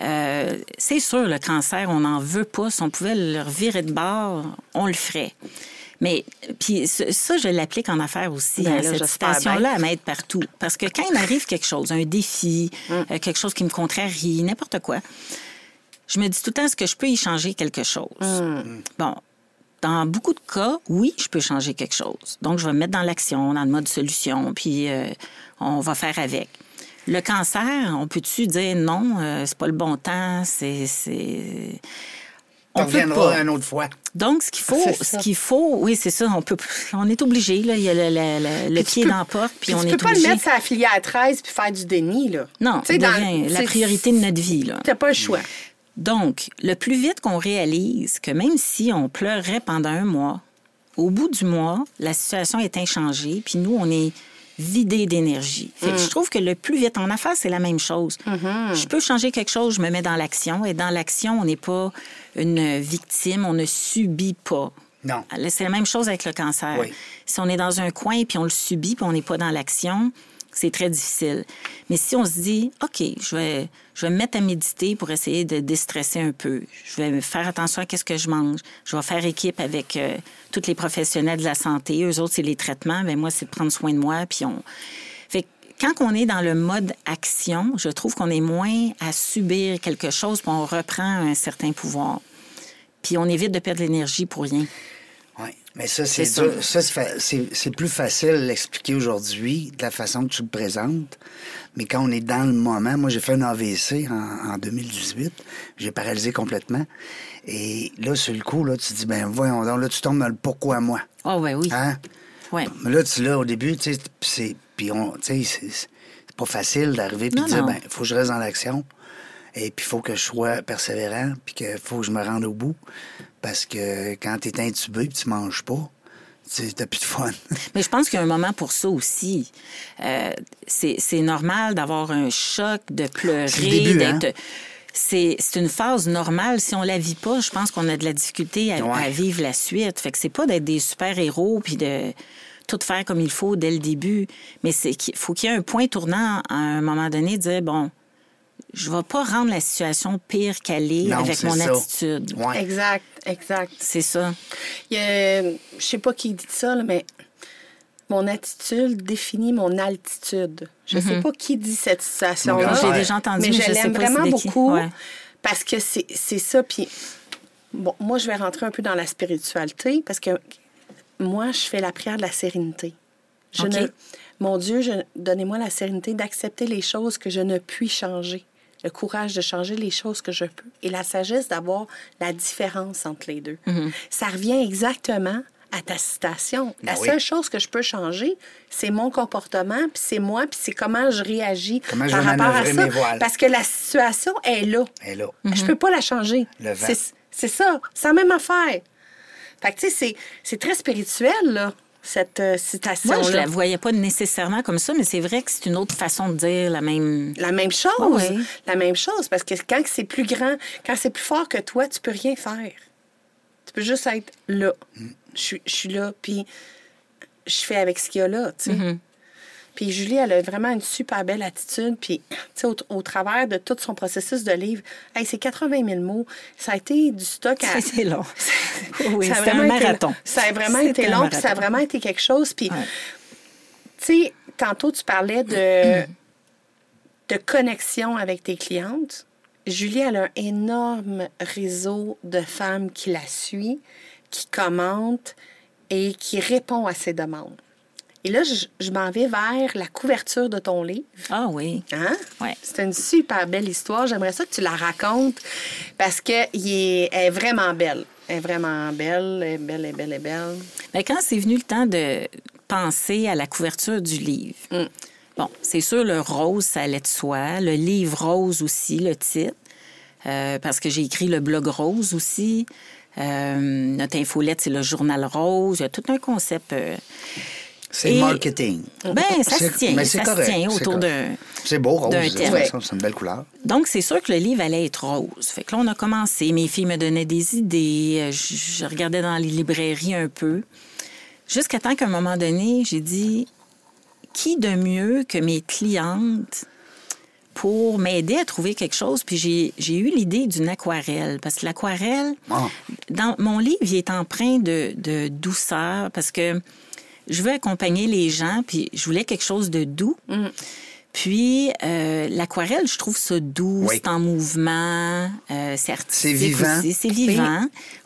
euh, c'est sûr, le cancer, on n'en veut pas. Si on pouvait le revirer de bord, on le ferait. Mais puis ça, je l'applique en affaires aussi. Hein, là, cette citation-là, elle m'aide partout. Parce que quand il m'arrive quelque chose, un défi, Hum. euh, quelque chose qui me contrarie, n'importe quoi, je me dis tout le temps, est-ce que je peux y changer quelque chose? Hum. Bon, dans beaucoup de cas, oui, je peux changer quelque chose. Donc, je vais me mettre dans l'action, dans le mode solution, puis euh, on va faire avec. Le cancer, on peut-tu dire non, euh, c'est pas le bon temps, c'est. c'est- On reviendra pas. une autre fois. Donc, ce qu'il faut, C'est ça. ce qu'il faut, oui, c'est ça, on peut, on est obligé, là, il y a le, le- le- le tu pied peux- dans la porte, puis Puis on tu est peux pas obligé. le mettre la filière 13 puis faire du déni, là. Non, Tu devient la c'est- priorité de notre vie, là. T'as pas le choix. Donc, le plus vite qu'on réalise que même si on pleurait pendant un mois, au bout du mois, la situation est inchangée, puis nous, on est vidé d'énergie. Fait que je trouve que le plus vite en affaires, c'est la même chose. Je peux changer quelque chose, je me mets dans l'action, et dans l'action, on n'est pas une victime, on ne subit pas. Non. C'est la même chose avec le cancer. Oui. Si on est dans un coin puis on le subit puis on n'est pas dans l'action, c'est très difficile. Mais si on se dit, OK, je vais, je vais me mettre à méditer pour essayer de déstresser un peu, je vais faire attention à qu'est-ce que je mange, je vais faire équipe avec euh, tous les professionnels de la santé, eux autres, c'est les traitements, mais moi, c'est de prendre soin de moi, puis on... Fait que quand on est dans le mode action, je trouve qu'on est moins à subir quelque chose, puis on reprend un certain pouvoir. Puis on évite de perdre l'énergie pour rien. Oui, mais ça, c'est C'est ça. Plus facile à l'expliquer aujourd'hui de la façon que tu le présentes. Mais quand on est dans le moment, moi, j'ai fait un AVC en, en 2018. J'ai paralysé complètement. Et là, sur le coup, là, tu te dis, ben voyons donc, là, tu tombes dans le pourquoi moi. Ah ouais, oui. Hein? Ouais. Mais là, tu là, au début, tu sais, c'est. Puis on, tu sais, c'est- pas facile d'arriver puis de dire, ben, il faut que je reste dans l'action. Et puis, il faut que je sois persévérant, puis qu'il faut que je me rende au bout. Parce que quand tu es intubé puis tu manges pas, tu n'as plus de fun. [LAUGHS] Mais je pense qu'il y a un moment pour ça aussi. Euh, c'est normal d'avoir un choc, de pleurer, hein? d'être. C'est c'est une phase normale. Si on la vit pas, je pense qu'on a de la difficulté à, Ouais. à vivre la suite. Fait que c'est pas d'être des super-héros puis de tout faire comme il faut dès le début. Mais c'est qu'il faut qu'il y ait un point tournant à un moment donné, de dire bon, je vais pas rendre la situation pire qu'elle est Non, avec mon ça. attitude. Ouais. Exact, exact. C'est ça. Il y a, je sais pas qui dit ça, là, mais mon attitude définit mon altitude. Je sais pas qui dit cette situation-là. J'ai déjà entendu, mais mais je l'aime vraiment beaucoup Ouais. parce que c'est ça. Puis, bon, moi, je vais rentrer un peu dans la spiritualité parce que moi, je fais la prière de la sérénité. Je ne, mon Dieu, je- donnez-moi la sérénité d'accepter les choses que je ne puis changer. Le courage de changer les choses que je peux. Et la sagesse d'avoir la différence entre les deux. Mm-hmm. Ça revient exactement à ta citation. La Ben oui. seule chose que je peux changer, c'est mon comportement, puis c'est moi, puis c'est comment je réagis Comment par rapport à ça. mes voiles. Parce que la situation est là. Et là, Je peux pas la changer. Le vent. C'est ça. C'est la même affaire. Fait que, tu sais, c'est- c'est très spirituel, là, cette euh, citation-là. Moi, je la voyais pas nécessairement comme ça, mais c'est vrai que c'est une autre façon de dire la même. La même chose. Oui. La même chose. Parce que quand c'est plus grand, quand c'est plus fort que toi, tu peux rien faire. Tu peux juste être là. Je suis- je suis là, puis je fais avec ce qu'il y a là, tu sais. Mm-hmm. Puis Julie, elle a vraiment une super belle attitude. Puis, tu sais, au, au travers de tout son processus de livre, hey, c'est 80 000 mots. Ça a été du stock à... [LAUGHS] C'est long. oui, [LAUGHS] Ça a c'était un vraiment été- marathon. ça a vraiment été long, puis ça a vraiment été quelque chose. Puis, Ouais. tu sais, tantôt, tu parlais de, de connexion avec tes clientes. Julie, elle a un énorme réseau de femmes qui la suit, qui commentent et qui répond à ses demandes. Et là, je, je m'en vais vers la couverture de ton livre. Ah oui. Hein? Ouais. C'est une super belle histoire. J'aimerais ça que tu la racontes parce qu'elle est, elle est vraiment belle. Elle est vraiment belle, elle est belle, elle est belle, elle est belle. Mais quand c'est venu le temps de penser à la couverture du livre, Mm. bon, c'est sûr, le rose, ça allait de soi. Le livre rose aussi, le titre. Euh, parce que j'ai écrit le blog rose aussi. Euh, notre infolette, c'est le journal rose. Il y a tout un concept. euh, c'est Et- marketing. Ben, ça se tient. mais c'est ça correct, se tient autour d'un. C'est beau, rose. façon, C'est une belle couleur. Donc, c'est sûr que le livre allait être rose. Fait que là, on a commencé. Mes filles me donnaient des idées. euh, Je, je regardais dans les librairies un peu. Jusqu'à temps qu'à un moment donné, j'ai dit qui de mieux que mes clientes pour m'aider à trouver quelque chose? Puis j'ai, j'ai eu l'idée d'une aquarelle. Parce que l'aquarelle, Ah. dans mon livre, il est empreint de, de douceur parce que je veux accompagner les gens, puis je voulais quelque chose de doux. Puis euh, l'aquarelle, je trouve ça doux, Oui. c'est en mouvement, euh, c'est artistique C'est vivant. aussi, c'est vivant.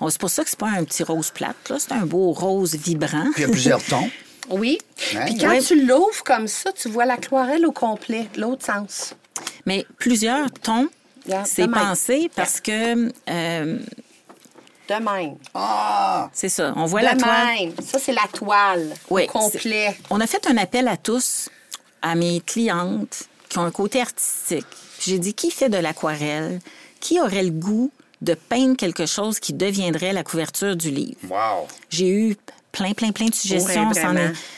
C'est pour ça que c'est pas un petit rose plate, là, c'est un beau rose vibrant. Puis il y a plusieurs tons. [LAUGHS] Oui. Ouais. Puis quand Ouais. tu l'ouvres comme ça, tu vois l'aquarelle au complet, l'autre sens. Mais plusieurs tons, c'est pensé parce que euh, De même. Ah! c'est ça, on voit de la toile. même. Ça, c'est la toile Oui, au complet. On a fait un appel à tous, à mes clientes qui ont un côté artistique. J'ai dit qui fait de l'aquarelle, qui aurait le goût de peindre quelque chose qui deviendrait la couverture du livre? Wow! J'ai eu plein, plein, plein de suggestions.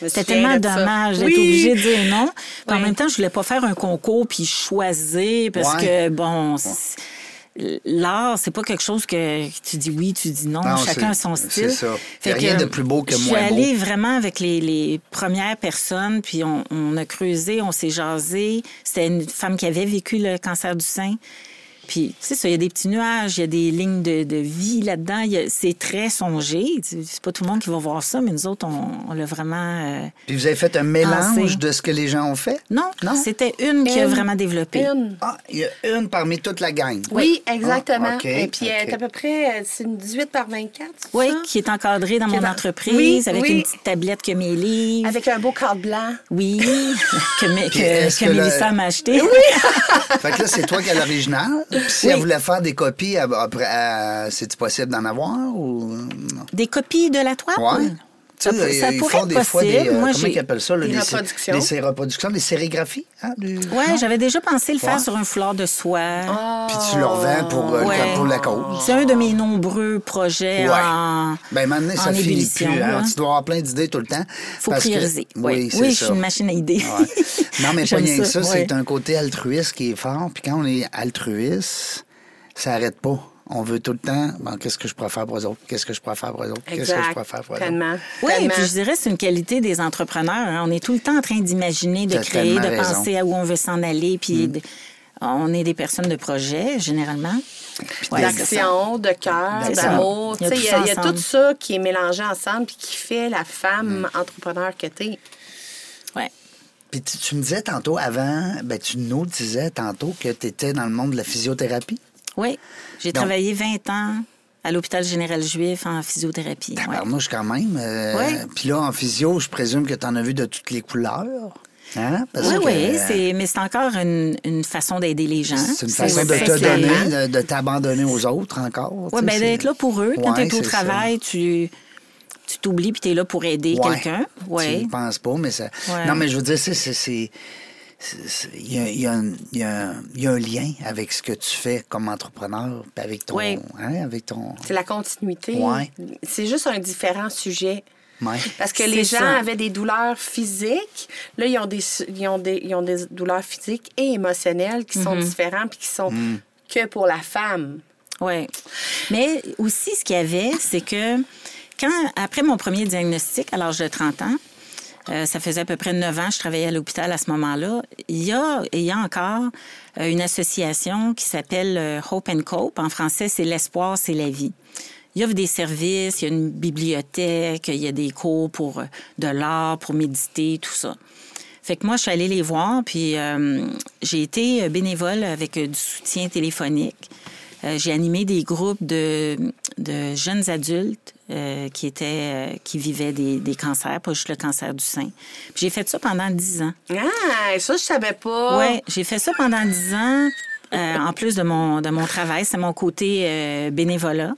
C'était tellement dommage d'être Oui. obligée de dire non. En même temps, je voulais pas faire un concours puis choisir parce que, bon, c'est- l'art, c'est pas quelque chose que tu dis oui, tu dis non. Non, Chacun a c'est- son c'est style. ça. Fait a rien de plus beau que je suis allée vraiment avec les, les premières personnes, puis on, on a creusé, on s'est jasé. C'était une femme qui avait vécu le cancer du sein. Puis, c'est ça, il y a des petits nuages, il y a des lignes de, de vie là-dedans. C'est très songé. C'est pas tout le monde qui va voir ça, mais nous autres, on, on l'a vraiment. euh, Puis vous avez fait un mélange de ce que les gens ont fait? Non, Non? c'était une qui a vraiment développé. Une. Ah, il y a une parmi toute la gang. Oui, exactement. Ah, OK, Et puis, elle OK. est à peu près, c'est une 18 par 24, c'est Oui, ça? qui est encadrée dans Qui mon dans- entreprise Oui, avec oui. une petite tablette que mes livres. Avec un beau cadre blanc. Oui, [LAUGHS] que, que, Mélissa m'a acheté. [LAUGHS] Fait que là, c'est toi qui as l'original? Si Oui. elle voulait faire des copies, c'est-tu possible d'en avoir ou non? Des copies de la toile? Ouais. Ça Tu sais, peut- ça ils pourrait font être des fois des. possible. euh, Moi, comment ils appellent ça? Là, Des reproductions. Des reproductions, des sérigraphies. Hein, du- Oui, j'avais déjà pensé le faire Ouais. sur un foulard de soie. Puis tu le revends pour, euh, Ouais. pour la cause. C'est un de mes nombreux projets Ouais. en, Ben maintenant, ça en finit plus. hein. Tu dois avoir plein d'idées tout le temps. faut parce que- prioriser. Oui, oui, oui je suis une machine à idées. Ouais. Non, mais [LAUGHS] pas rien que ça, c'est un côté altruiste qui est fort. Puis quand on est altruiste, ça n'arrête pas. On veut tout le temps, bon, qu'est-ce que je pourrais faire pour eux autres? Qu'est-ce que je pourrais faire pour eux autres? Qu'est-ce que je pourrais faire pour eux autres? Tellement. Oui, et puis je dirais que c'est une qualité des entrepreneurs. hein. On est tout le temps en train d'imaginer, de créer, de raison. penser à où on veut s'en aller. Puis de- on est des personnes de projet, généralement. Ouais. D'action, de cœur, d'amour. Il y a Tu sais, Il y, tout a- ça il y a ensemble. tout ça qui est mélangé ensemble puis qui fait la femme Mm. entrepreneur que tu es. Ouais. Puis tu, tu me disais tantôt avant, ben tu nous disais tantôt que tu étais dans le monde de la physiothérapie? Oui, j'ai Donc- travaillé 20 ans à l'hôpital général juif en physiothérapie. ouais. Tabarnouche quand même. euh, Ouais. Puis là, en physio, je présume que tu en as vu de toutes les couleurs. Hein? Parce Oui, que, oui, euh, c'est, mais c'est encore une, une façon d'aider les gens. C'est une façon de te donner, de, de t'abandonner aux autres encore. Oui, tu bien, d'être là pour eux. Quand Ouais, tu es au ça. travail, tu, tu t'oublies puis tu es là pour aider Ouais. quelqu'un. Tu Oui. ne penses pas, mais ça. Ouais. Non, mais je veux dire, c'est. Il y a, y un- y y a lien avec ce que tu fais comme entrepreneur, avec ton. Oui. hein, avec ton. C'est la continuité. Ouais. C'est juste un différent sujet. Ouais. Parce que les gens ça. avaient des douleurs physiques. Là, ils ont des, ils ont des, ils ont des douleurs physiques et émotionnelles qui sont différentes puis qui sont Mm. que pour la femme. Oui. Mais aussi, ce qu'il y avait, c'est que quand, après mon premier diagnostic, à l'âge de 30 ans, euh, ça faisait à peu près 9 ans je travaillais à l'hôpital à ce moment-là, il y a, il y a encore euh, une association qui s'appelle euh, Hope and Cope. En français, c'est l'espoir, c'est la vie. Il y a des services, il y a une bibliothèque, il y a des cours pour de l'art, pour méditer, tout ça. Fait que moi, je suis allée les voir, puis euh, j'ai été bénévole avec du soutien téléphonique. J'ai animé des groupes de, de jeunes adultes euh, qui étaient euh, qui vivaient des, des cancers, pas juste le cancer du sein. Puis j'ai fait ça pendant dix ans. Ah, ça, je savais pas. Ouais, j'ai fait ça pendant dix ans. euh, en plus de mon de mon travail, c'est mon côté euh, bénévolat.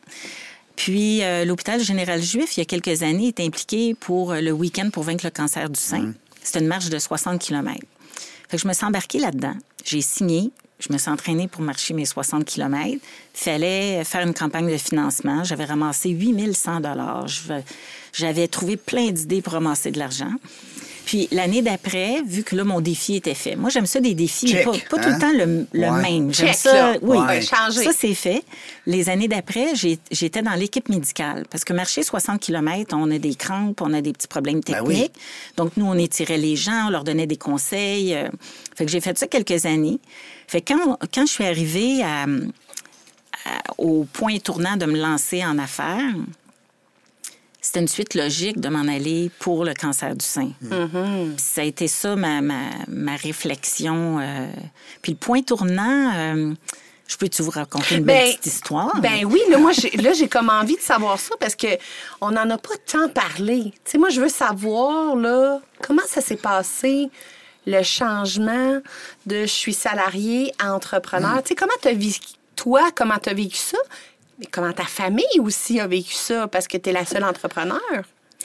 Puis euh, l'hôpital général juif, il y a quelques années, est impliqué pour euh, le week-end pour vaincre le cancer du sein. C'était une marche de 60 km. Fait que je me suis embarquée là-dedans. J'ai signé. Je me suis entraînée pour marcher mes 60 km. Fallait faire une campagne de financement. J'avais ramassé 8100 dollars. J'avais trouvé plein d'idées pour ramasser de l'argent. Puis l'année d'après, vu que là, mon défi était fait. Moi, j'aime ça des défis, mais Check, pas, pas tout hein? le temps le, le Ouais. même. J'aime ça. là. Oui, Ouais. Changer. ça, c'est fait. Les années d'après, j'étais dans l'équipe médicale. Parce que marcher 60 km, on a des crampes, on a des petits problèmes Ben techniques. oui. Donc, nous, on étirait les gens, on leur donnait des conseils. euh. Fait que j'ai fait ça quelques années. Fait que quand, quand je suis arrivée à- à- au point tournant de me lancer en affaires, c'était une suite logique de m'en aller pour le cancer du sein. Puis ça a été ça ma, ma, ma réflexion. euh. Puis le point tournant, euh, je peux-tu vous raconter une belle Ben, petite histoire? Ben oui, là, moi, j'ai, là, j'ai comme envie de savoir ça parce que on n'en a pas tant parlé. Tu sais, moi, je veux savoir, là, comment ça s'est passé, le changement de je suis salarié à entrepreneur. Tu sais, comment tu as vécu, toi, comment tu as vécu ça? Mais comment ta famille aussi a vécu ça? Parce que tu es la seule entrepreneur?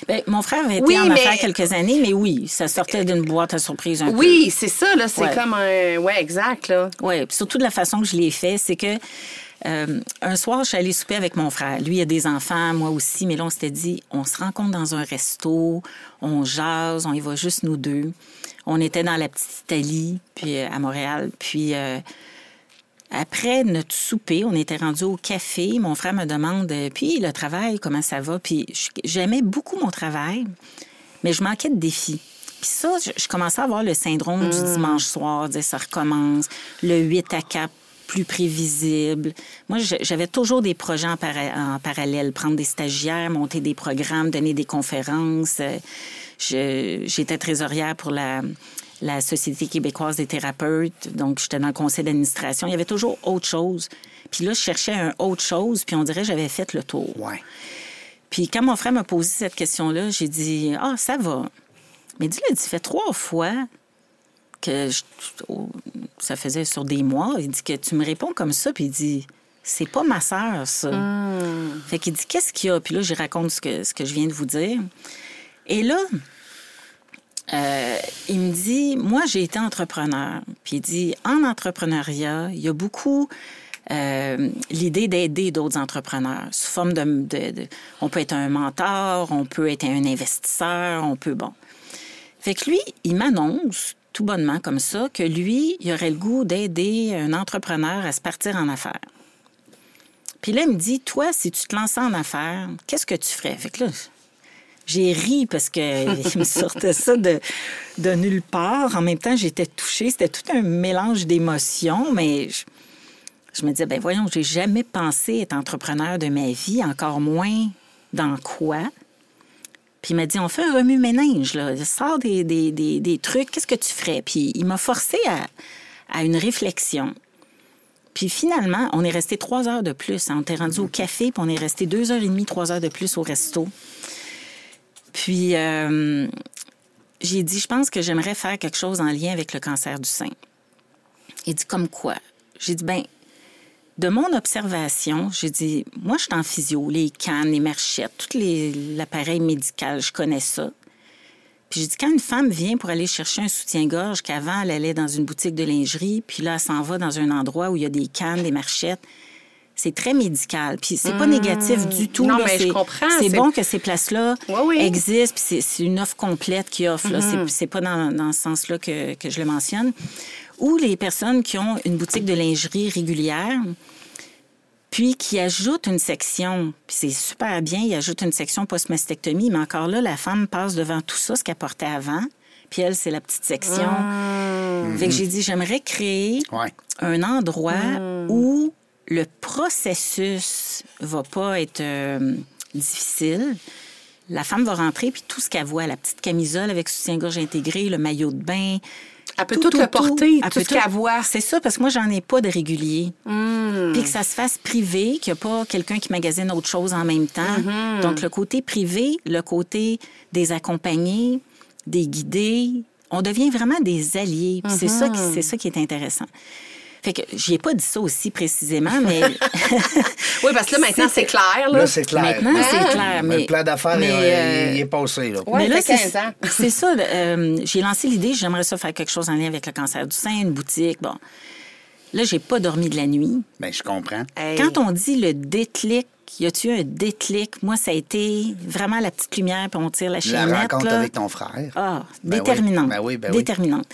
Ben, mon frère avait été Oui, en mais- affaires quelques années, mais oui, ça sortait d'une boîte à surprise un peu. Oui, c'est ça, là. C'est Ouais. comme un. Ouais, exact, là. Oui, surtout de la façon que je l'ai fait, c'est que euh, un soir, je suis allée souper avec mon frère. Lui, il a des enfants, moi aussi, mais là, on s'était dit, on se rencontre dans un resto, on jase, on y va juste nous deux. On était dans la petite Italie, puis euh, à Montréal, puis euh, après notre souper, on était rendu au café. Mon frère me demande euh, Puis le travail, comment ça va? Puis j'aimais beaucoup mon travail, mais je manquais de défis. Puis ça, je, commençais à avoir le syndrome du dimanche soir, dire ça recommence, le 8 à 4 plus prévisible. Moi, j'avais toujours des projets en, para- en parallèle, prendre des stagiaires, monter des programmes, donner des conférences. Euh, J'étais trésorière pour la, la Société québécoise des thérapeutes, donc j'étais dans le conseil d'administration. Il y avait toujours autre chose. Puis là, je cherchais un autre chose, puis on dirait que j'avais fait le tour. Ouais. Puis quand mon frère m'a posé cette question-là, j'ai dit Ah, ça va. Mais dis-le, il dit fait trois fois que je- oh, ça faisait sur des mois. Il dit que tu me réponds comme ça, puis il dit C'est pas ma sœur, ça. Fait qu'il dit Qu'est-ce qu'il y a Puis là, je raconte ce que, ce que je viens de vous dire. Et là, euh, il me dit, moi, j'ai été entrepreneur. Puis il dit, en entrepreneuriat, il y a beaucoup euh, l'idée d'aider d'autres entrepreneurs sous forme de, On peut être un mentor, on peut être un investisseur, on peut... Bon. Fait que lui, il m'annonce tout bonnement comme ça que lui, il aurait le goût d'aider un entrepreneur à se partir en affaires. Puis là, il me dit, toi, si tu te lançais en affaires, qu'est-ce que tu ferais? Fait que là, j'ai ri parce que [LAUGHS] il me sortait ça de, de nulle part. En même temps, j'étais touchée. C'était tout un mélange d'émotions, mais je, je me disais, ben voyons, j'ai jamais pensé être entrepreneur de ma vie, encore moins dans quoi. Puis il m'a dit, on fait un remue-ménage, là. Sors des, des, des, des trucs, qu'est-ce que tu ferais? Puis il m'a forcé à, à une réflexion. Puis finalement, on est resté trois heures de plus. On était rendu au café, puis on est resté deux heures et demie, trois heures de plus au resto. Puis euh, j'ai dit, je pense que j'aimerais faire quelque chose en lien avec le cancer du sein. Il dit, comme quoi? J'ai dit, ben, de mon observation, j'ai dit, moi, je suis en physio, les cannes, les marchettes, tout l'appareil médical, je connais ça. Puis j'ai dit, quand une femme vient pour aller chercher un soutien-gorge, qu'avant, elle allait dans une boutique de lingerie, puis là, elle s'en va dans un endroit où il y a des cannes, des marchettes, c'est très médical. Puis c'est pas négatif du tout. Mmh. Non, là. mais je C'est- comprends, C'est bon que ces places-là Oui, oui. existent, puis c'est- une offre complète qui offre. là. Mmh. C'est- C'est pas dans, dans ce sens-là que, que je le mentionne. Ou les personnes qui ont une boutique de lingerie régulière, puis qui ajoutent une section, puis c'est super bien, ils ajoutent une section post-mastectomie, mais encore là, la femme passe devant tout ça, ce qu'elle portait avant, puis elle, c'est la petite section. Fait que j'ai dit, j'aimerais créer Ouais. un endroit où le processus va pas être euh, difficile. La femme va rentrer, puis tout ce qu'elle voit, la petite camisole avec soutien-gorge intégré, le maillot de bain. Elle peut tout le porter, tout peut ce qu'elle voit. C'est ça, parce que moi, j'en ai pas de régulier. Hmm. Puis que ça se fasse privé, qu'il n'y a pas quelqu'un qui magasine autre chose en même temps. Mm-hmm. Donc, le côté privé, le côté des accompagnés, des guidés, on devient vraiment des alliés. Puis c'est ça, qui- Mm-hmm. c'est ça qui est intéressant. Fait que j'y ai pas dit ça aussi précisément, mais [LAUGHS] [LAUGHS] Oui, parce que là, maintenant, c'est clair. Là. Là, c'est clair. maintenant, c'est clair. Mais Mais, le plan d'affaires, mais, il, euh, il est passé. Là. Ouais, mais là, fait c'est 15 ans. c'est ça. euh, j'ai lancé l'idée, j'aimerais ça faire quelque chose en lien avec le cancer du sein, une boutique. Bon. Là, j'ai pas dormi de la nuit. Ben, je comprends. Hey. Quand on dit le déclic, y a-tu eu un déclic? Moi, ça a été vraiment la petite lumière, puis on tire la La chaînette. rencontre là. avec ton frère. Ah, Ben oui. déterminante. Ben oui, ben oui. déterminante.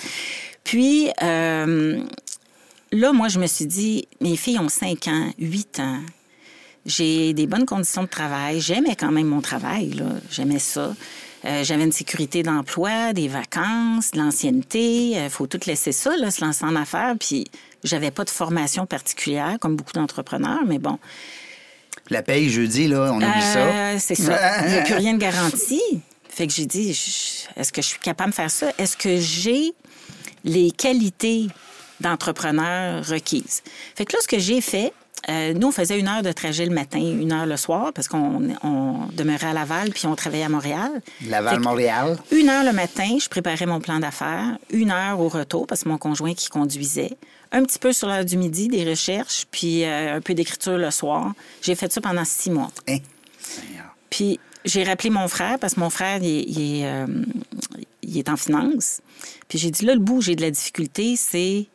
Puis, euh, là, moi, je me suis dit, mes filles ont 5 ans, 8 ans. J'ai des bonnes conditions de travail. J'aimais quand même mon travail, là. J'aimais ça. Euh, J'avais une sécurité d'emploi, des vacances, de l'ancienneté. Il faut tout laisser ça, là, se lancer en affaires. Puis, j'avais pas de formation particulière, comme beaucoup d'entrepreneurs, mais bon. La paye jeudi, là, on oublie Euh, ça. C'est ça. [LAUGHS] Il n'y a plus rien de garanti. Fait que j'ai dit, est-ce que je suis capable de faire ça? Est-ce que j'ai les qualités d'entrepreneur requises? Fait que là, ce que j'ai fait, euh, nous, on faisait une heure de trajet le matin, une heure le soir, parce qu'on on demeurait à Laval, puis on travaillait à Montréal. Laval-Montréal. une heure le matin, je préparais mon plan d'affaires. Une heure au retour, parce que mon conjoint qui conduisait. Un petit peu sur l'heure du midi, des recherches, puis euh, un peu d'écriture le soir. J'ai fait ça pendant six mois. Hein? Puis j'ai rappelé mon frère, parce que mon frère, il, est- il euh, il est en finance. Puis j'ai dit, là, le bout j'ai de la difficulté, c'est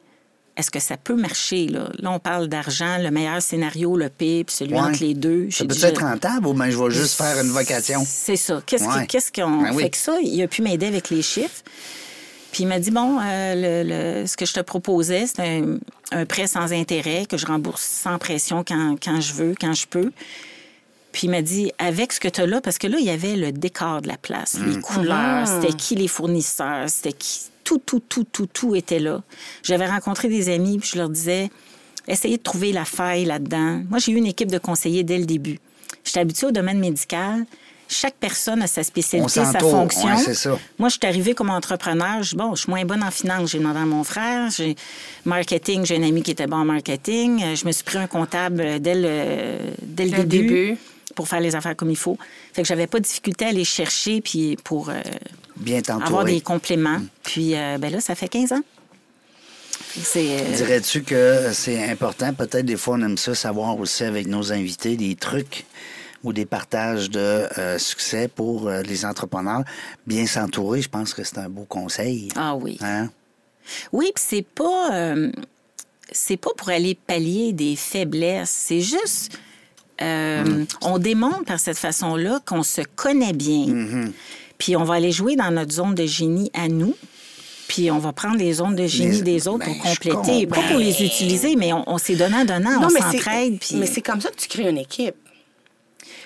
est-ce que ça peut marcher? Là, là on parle d'argent, le meilleur scénario, le pire, puis celui Ouais. entre les deux. Ça peut dit, être rentable ou bien je vais juste faire une vocation? c'est ça. Qu'est-ce Ouais. qu'on Ben oui. fait que ça? Il a pu m'aider avec les chiffres. Puis il m'a dit, bon, euh, le, le- ce que je te proposais, c'est un, un prêt sans intérêt que je rembourse sans pression quand, quand je veux, quand je peux. Puis il m'a dit, avec ce que tu as là, parce que là, il y avait le décor de la place, les couleurs, c'était qui les fournisseurs, c'était qui... Tout, tout, tout, tout, tout était là. J'avais rencontré des amis, puis je leur disais, essayez de trouver la faille là-dedans. Moi, j'ai eu une équipe de conseillers dès le début. J'étais habituée au domaine médical. Chaque personne a sa spécialité, sa fonction. ouais, c'est ça. Moi, je suis arrivée comme entrepreneur. Je, bon, je suis moins bonne en finance. J'ai demandé à mon frère. J'ai marketing. J'ai un ami qui était bon en marketing. Euh, Je me suis pris un comptable dès le, dès le Dès le début, début. Pour faire les affaires comme il faut. Fait que j'avais pas de difficulté à aller chercher puis pour euh, Bien avoir des compléments. Puis euh, ben là, ça fait 15 ans. Euh, Dirais-tu que c'est important? Peut-être des fois, on aime ça savoir aussi avec nos invités des trucs ou des partages de euh, succès pour euh, les entrepreneurs. Bien s'entourer, je pense que c'est un beau conseil. ah oui. Hein? Oui, puis c'est pas c'est pas pour aller pallier des faiblesses, c'est juste euh, on démontre par cette façon-là qu'on se connaît bien. Puis on va aller jouer dans notre zone de génie à nous. Puis on va prendre les zones de génie Mais- des autres ben, pour compléter, pas pour les utiliser, mais on, on s'est donnant donnant, on mais c'est- s'entraide. Puis Mais c'est comme ça que tu crées une équipe.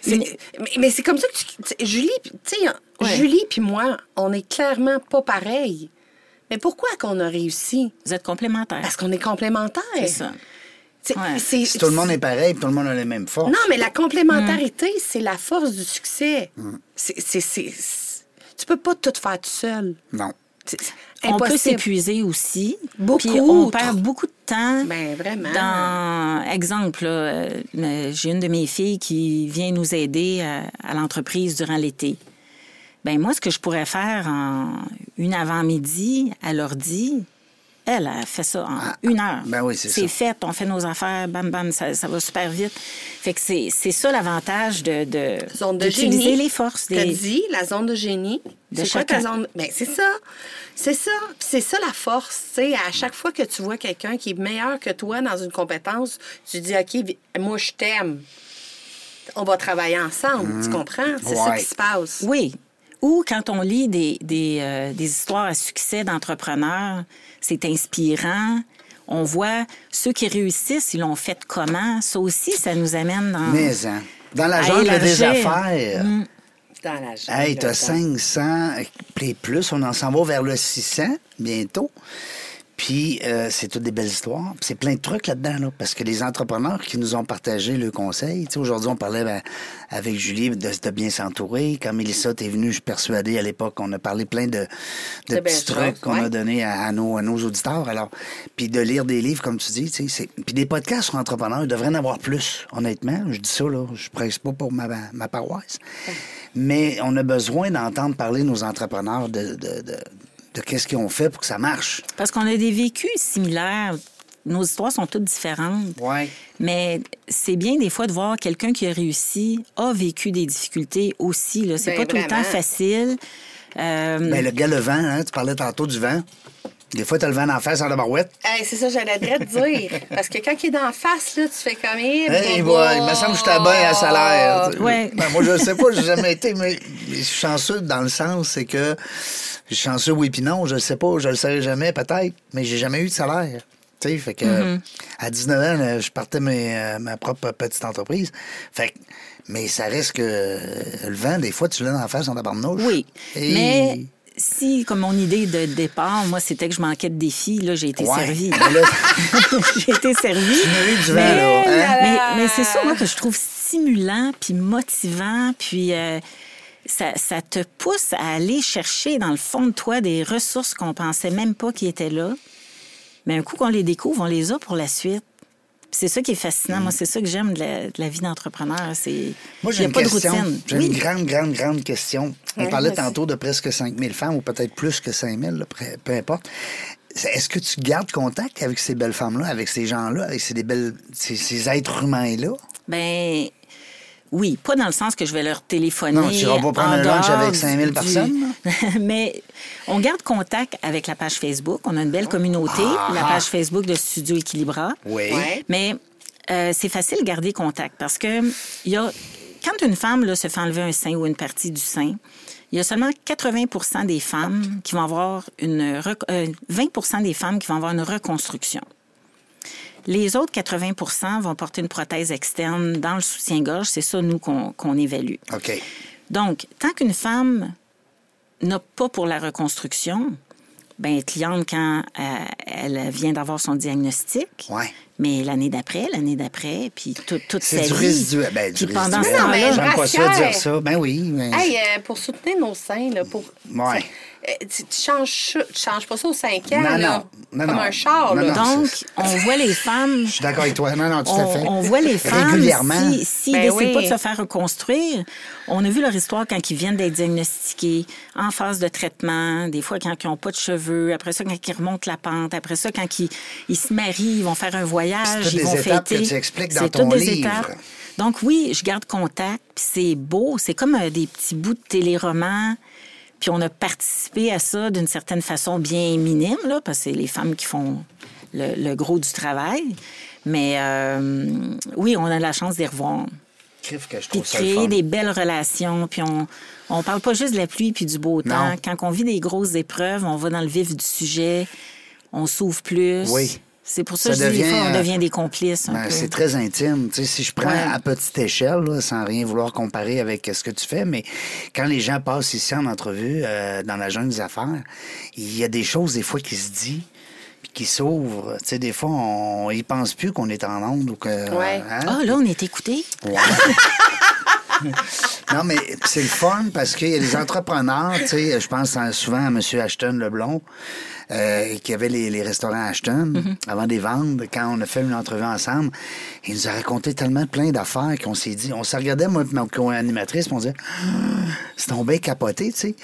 C'est- Une- Mais, mais c'est comme ça que tu. Julie, tu sais, Ouais. Julie puis moi, on est clairement pas pareils. Mais pourquoi qu'on a réussi? vous êtes complémentaires. Parce qu'on est complémentaires. C'est ça. Ouais. Si tout le monde est pareil, tout le monde a les mêmes forces. Non, mais la complémentarité, Mm. c'est la force du succès. C'est- c'est- Tu peux pas tout faire tout seul. Non. On peut s'épuiser aussi. Beaucoup. Puis on perd beaucoup de temps. Ben, vraiment. Dans exemple, euh, euh, j'ai une de mes filles qui vient nous aider à, à l'entreprise durant l'été. Ben moi, ce que je pourrais faire en une avant-midi à l'ordi, elle a fait ça en une heure. ben oui, c'est ça. C'est fait, on fait nos affaires, bam, bam, ça, ça va super vite. Fait que c'est c'est ça l'avantage de, de Zone de d'utiliser génie. les forces T'as des. dit la zone de génie. De C'est quoi ta zone? Ben, c'est ça. C'est ça. C'est ça la force. Tu sais, à chaque fois que tu vois quelqu'un qui est meilleur que toi dans une compétence, tu dis OK, moi, je t'aime. On va travailler ensemble. Tu comprends? C'est ça qui se passe. Oui. Ou quand on lit des, des, euh, des histoires à succès d'entrepreneurs, c'est inspirant. On voit ceux qui réussissent, ils l'ont fait comment? Ça aussi, ça nous amène dans... Mais, hein, dans la jungle des affaires, Dans la jungle, hey, t'as dans- 500 et plus, on en s'en va vers le 600 bientôt. Puis, euh, c'est toutes des belles histoires. C'est plein de trucs là-dedans, là, parce que les entrepreneurs qui nous ont partagé le conseil, tu sais, aujourd'hui, on parlait ben, avec Julie de, de bien s'entourer. Quand Mélissa, t'es venue, je suis persuadée, à l'époque, on a parlé plein de, de petits trucs qu'on a donnés à, à nos, à nos auditeurs. Alors, puis de lire des livres, comme tu dis, tu sais, c'est- puis des podcasts sur entrepreneurs, il devrait en avoir plus, honnêtement. Je dis ça, là, je presse pas pour ma, ma paroisse. Mais on a besoin d'entendre parler nos entrepreneurs de, de, de, de qu'est-ce qu'ils ont fait pour que ça marche. Parce qu'on a des vécus similaires. Nos histoires sont toutes différentes. Ouais. Mais c'est bien des fois de voir quelqu'un qui a réussi, a vécu des difficultés aussi. C'est Ben, pas tout le temps facile. Euh, Ben, le gars, le vent, hein, tu parlais tantôt du vent. Des fois, t'as le vent d'en face en la barouette. Hey, c'est ça, j'allais te dire. [LAUGHS] Parce que quand il est d'en face, là, tu fais comme Eh, Hey, boy, il me semble que j'étais bien à salaire. Ouais. Ben, moi, je ne sais pas, j'ai jamais été, mais je suis chanceux dans le sens, c'est que je suis chanceux, oui, puis non, je le sais pas, je le saurai jamais, peut-être, mais j'ai jamais eu de salaire. Tu sais, fait que Mm-hmm. à 19 ans, là, je partais mes, euh, ma propre petite entreprise. Fait que- mais ça reste que euh, le vent, des fois, tu l'as en face, on barnouche. Oui. Et- Mais si, comme mon idée de départ, moi, c'était que je manquais de défis, là, j'ai été Ouais. servie. [LAUGHS] [LAUGHS] J'ai été servie. Mais, là, hein? mais, mais c'est ça, moi, que je trouve stimulant, puis motivant, puis euh, ça, ça te pousse à aller chercher dans le fond de toi des ressources qu'on pensait même pas qui étaient là. Mais un coup qu'on les découvre, on les a pour la suite. C'est ça qui est fascinant. Moi, c'est ça que j'aime de la, de la vie d'entrepreneur. C'est Moi, j'ai une pas question. de routine. J'ai Oui. une grande, grande, grande question. On Ouais, parlait tantôt de presque 5000 femmes, ou peut-être plus que 5000, là, peu- importe. Est-ce que tu gardes contact avec ces belles femmes-là, avec ces gens-là, avec ces, des belles, ces, ces êtres humains-là? Ben oui, pas dans le sens que je vais leur téléphoner. Non, tu iras pas prendre en un lunch avec du- 5000 du- personnes, [LAUGHS] Mais on garde contact avec la page Facebook. On a une belle communauté, la page Facebook de Studio Equilibra. Oui. Ouais. Mais euh, c'est facile de garder contact parce que il y a quand une femme là, se fait enlever un sein ou une partie du sein, il y a seulement 80% des femmes qui vont avoir une... rec- euh, 20 des femmes qui vont avoir une reconstruction. Les autres 80% vont porter une prothèse externe dans le soutien-gorge. C'est ça, nous, qu'on évalue. OK. Donc, tant qu'une femme n'a pas pour la reconstruction, ben cliente quand euh, elle vient d'avoir son diagnostic, Ouais. mais l'année d'après, l'année d'après, puis tout- toute sa C'est du vie. résiduel. Ben, du pendant résiduel. ce Non, mais temps-là, J'aime pas ça dire ça. Ben oui. mais- Hey, euh, pour soutenir nos seins, là, pour. Ouais. Euh, Tu, tu changes, ça- tu changes pas ça aux 5 ans, Non, là. non. Non, Comme non. un char, Non, là. non. Donc, on voit les femmes. Je suis d'accord avec toi. Non, non, tout à On, fait. on voit les femmes, Régulièrement. si, s'ils Ben décident oui. pas de se faire reconstruire, on a vu leur histoire quand ils viennent d'être diagnostiqués, en phase de traitement, des fois quand ils n'ont pas de cheveux, après ça quand ils remontent la pente, après ça quand ils, ils se marient, ils vont faire un voyage, C'est toutes ils des vont étapes fêter. que tu expliques dans ton livre. étapes. Donc oui, je garde contact, puis c'est beau, c'est comme euh, des petits bouts de téléromans. Puis on a participé à ça d'une certaine façon bien minime, là, parce que c'est les femmes qui font le, le gros du travail. Mais euh, oui, on a la chance d'y revoir. Crif que je Puis de créer des belles relations. Puis on on parle pas juste de la pluie puis du beau temps. Non. Quand on vit des grosses épreuves, on va dans le vif du sujet, on s'ouvre plus. Oui. C'est pour ça, Ça que je dis, des devient, fois, on euh, devient des complices Ben, c'est très intime. Tu sais, si je prends Ouais. à petite échelle, là, sans rien vouloir comparer avec ce que tu fais, mais quand les gens passent ici en entrevue, euh, dans la jungle des affaires, il y a des choses, des fois, qui se disent puis qui s'ouvrent. Tu sais, des fois, on y pense plus qu'on est en onde ou que... Ouais. hein? Ah, là, on est écouté. Ouais. [LAUGHS] non, mais c'est le fun parce qu'il y a des entrepreneurs, tu sais, je pense en- souvent à M. Ashton Leblond, euh, qui avait les, les restaurants Ashton Mm-hmm. avant de les vendre. Quand on a fait une entrevue ensemble, il nous a raconté tellement plein d'affaires qu'on s'est dit, on se regardait, moi ma co-animatrice, on disait, Ah, c'est tombé capoté, tu sais.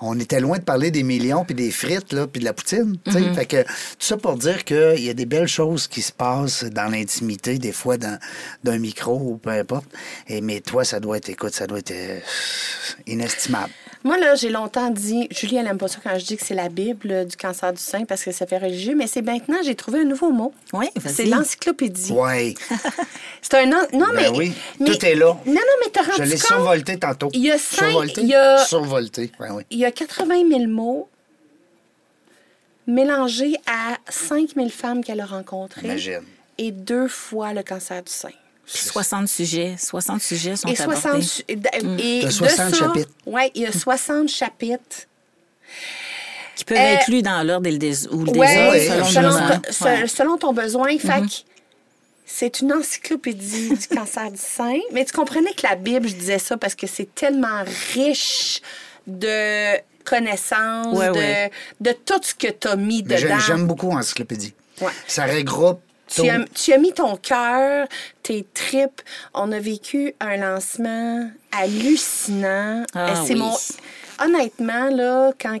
On était loin de parler des millions, puis des frites, là, puis de la poutine, tu sais. Mm-hmm. Fait que tout ça pour dire qu'il y a des belles choses qui se passent dans l'intimité, des fois d'un micro ou peu importe. Et, mais toi, ça doit être, écoute, ça doit être euh, inestimable. Moi, là, j'ai longtemps dit, Julie, elle aime pas ça quand je dis que c'est la Bible du cancer du sein parce que ça fait religieux, mais c'est maintenant, j'ai trouvé un nouveau mot. Oui, vas-y. C'est l'encyclopédie. Ouais. [LAUGHS] C'est un. an- Non, mais. Ben oui, mais- tout est là. Non, non, mais t'as Je rendu l'ai compte? survolté tantôt. Il y a cinq- Survolté? il y a- Survolté, ouais, oui. Il y a 80 000 mots mélangés à 5 000 femmes qu'elle a rencontrées. Imagine. Et deux fois le cancer du sein. Puis 60 sujets. 60 sujets sont Et 60, abordés. su- et d- et T'as de 60 ça- chapitres. Ouais, il y a 60 chapitres. Qui peuvent Euh, être lus dans l'ordre ou le désordre, ouais, selon, selon, ton- Ouais. selon ton besoin. Fait que c'est une encyclopédie du cancer du sein. Mais tu comprenais que la Bible, je disais ça parce que c'est tellement riche de connaissances, Ouais, de, ouais. de tout ce que tu as mis Mais dedans. J'aime beaucoup encyclopédie. Ouais. Ça regroupe. Tu as, tu as mis ton cœur, tes tripes. On a vécu un lancement hallucinant. Ah Euh, c'est oui. mon... Honnêtement, là, quand...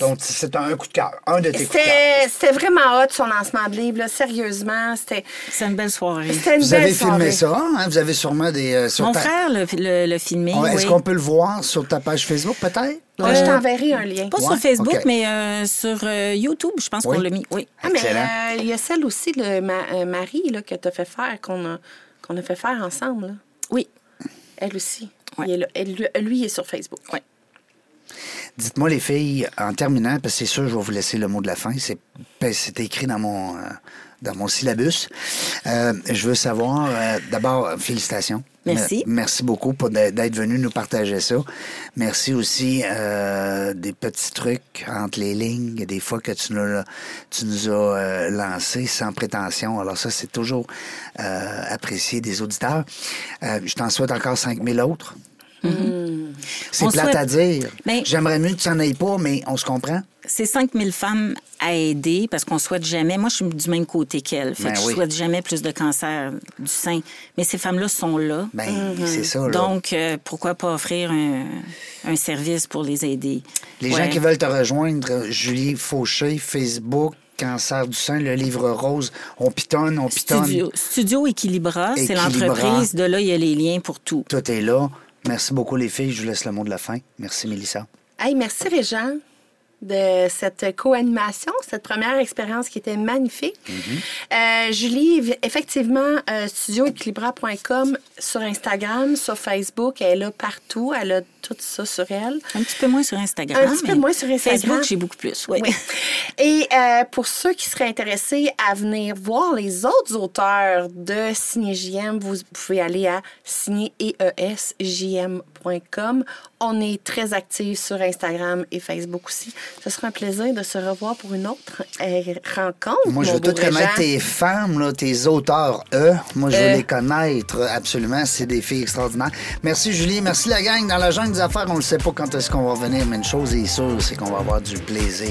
Donc, c'est un coup de cœur. Un de tes coups de cœur. C'était vraiment hot, son lancement de livre, là. Sérieusement, c'était C'est une belle soirée. une Vous belle avez filmé soirée. ça, hein? Vous avez sûrement des... euh, sur Mon ta- frère l'a le, le filmé, Est-ce oui. qu'on peut le voir sur ta page Facebook, peut-être? Je t'enverrai un lien. Pas Ouais, sur Facebook, ok. mais euh, sur euh, YouTube, je pense Oui. qu'on l'a mis. Oui. Ah, mais euh, il y a celle aussi de ma, euh, Marie là, que tu as fait faire, qu'on a, qu'on a fait faire ensemble. là. Oui. Elle aussi. Ouais. Il est là. Elle- lui, lui, il est sur Facebook. Ouais. Dites-moi, les filles, en terminant, parce que c'est sûr, je vais vous laisser le mot de la fin. C'est ben, c'est écrit dans mon, euh, dans mon syllabus. Euh, je veux savoir, euh, d'abord, félicitations. Merci. Me- merci beaucoup pour d'être d'être venu nous partager ça. Merci aussi euh, des petits trucs entre les lignes, des fois que tu nous, tu nous as euh, lancé sans prétention. Alors ça, c'est toujours euh, apprécié des auditeurs. Euh, je t'en souhaite encore 5000 autres. C'est On plate souhaite- à dire. Ben- J'aimerais mieux que tu n'en ailles pas, mais on se comprend. C'est 5000 femmes à aider parce qu'on souhaite jamais. Moi, je suis du même côté qu'elle. Fait Ben que oui. je souhaite jamais plus de cancer du sein. Mais ces femmes-là sont là. Ben, c'est ça, là. Mhm. Donc, euh, pourquoi pas offrir un, un service pour les aider? Les Ouais. gens qui veulent te rejoindre, Julie Fauché, Facebook, Cancer du sein, le livre rose, on pitonne, on pitonne. Studio, Studio Equilibra, c'est l'entreprise. De là, il y a les liens pour tout. Tout est là. Merci beaucoup, les filles. Je vous laisse le mot de la fin. Merci, Mélissa. Hey, merci, Régent. De cette co-animation, cette première expérience qui était magnifique. Mm-hmm. Euh, Julie, effectivement, euh, studioequilibra.com sur Instagram, sur Facebook, elle est là partout. Elle a tout ça sur elle. Un petit peu moins sur Instagram. Un petit peu moins sur Instagram. Facebook, j'ai beaucoup plus, oui. Oui. Et euh, pour ceux qui seraient intéressés à venir voir les autres auteurs de Signé JM, vous pouvez aller à signéesjm.com. On est très actifs sur Instagram et Facebook aussi. Ce sera un plaisir de se revoir pour une autre euh, rencontre. Moi, je veux tout connaître tes femmes, là, tes auteurs, eux. Moi, je veux Euh. les connaître, absolument. C'est des filles extraordinaires. Merci, Julie. Merci, la gang. Dans la jungle des affaires, on ne sait pas quand est-ce qu'on va revenir, mais une chose est sûre, c'est qu'on va avoir du plaisir.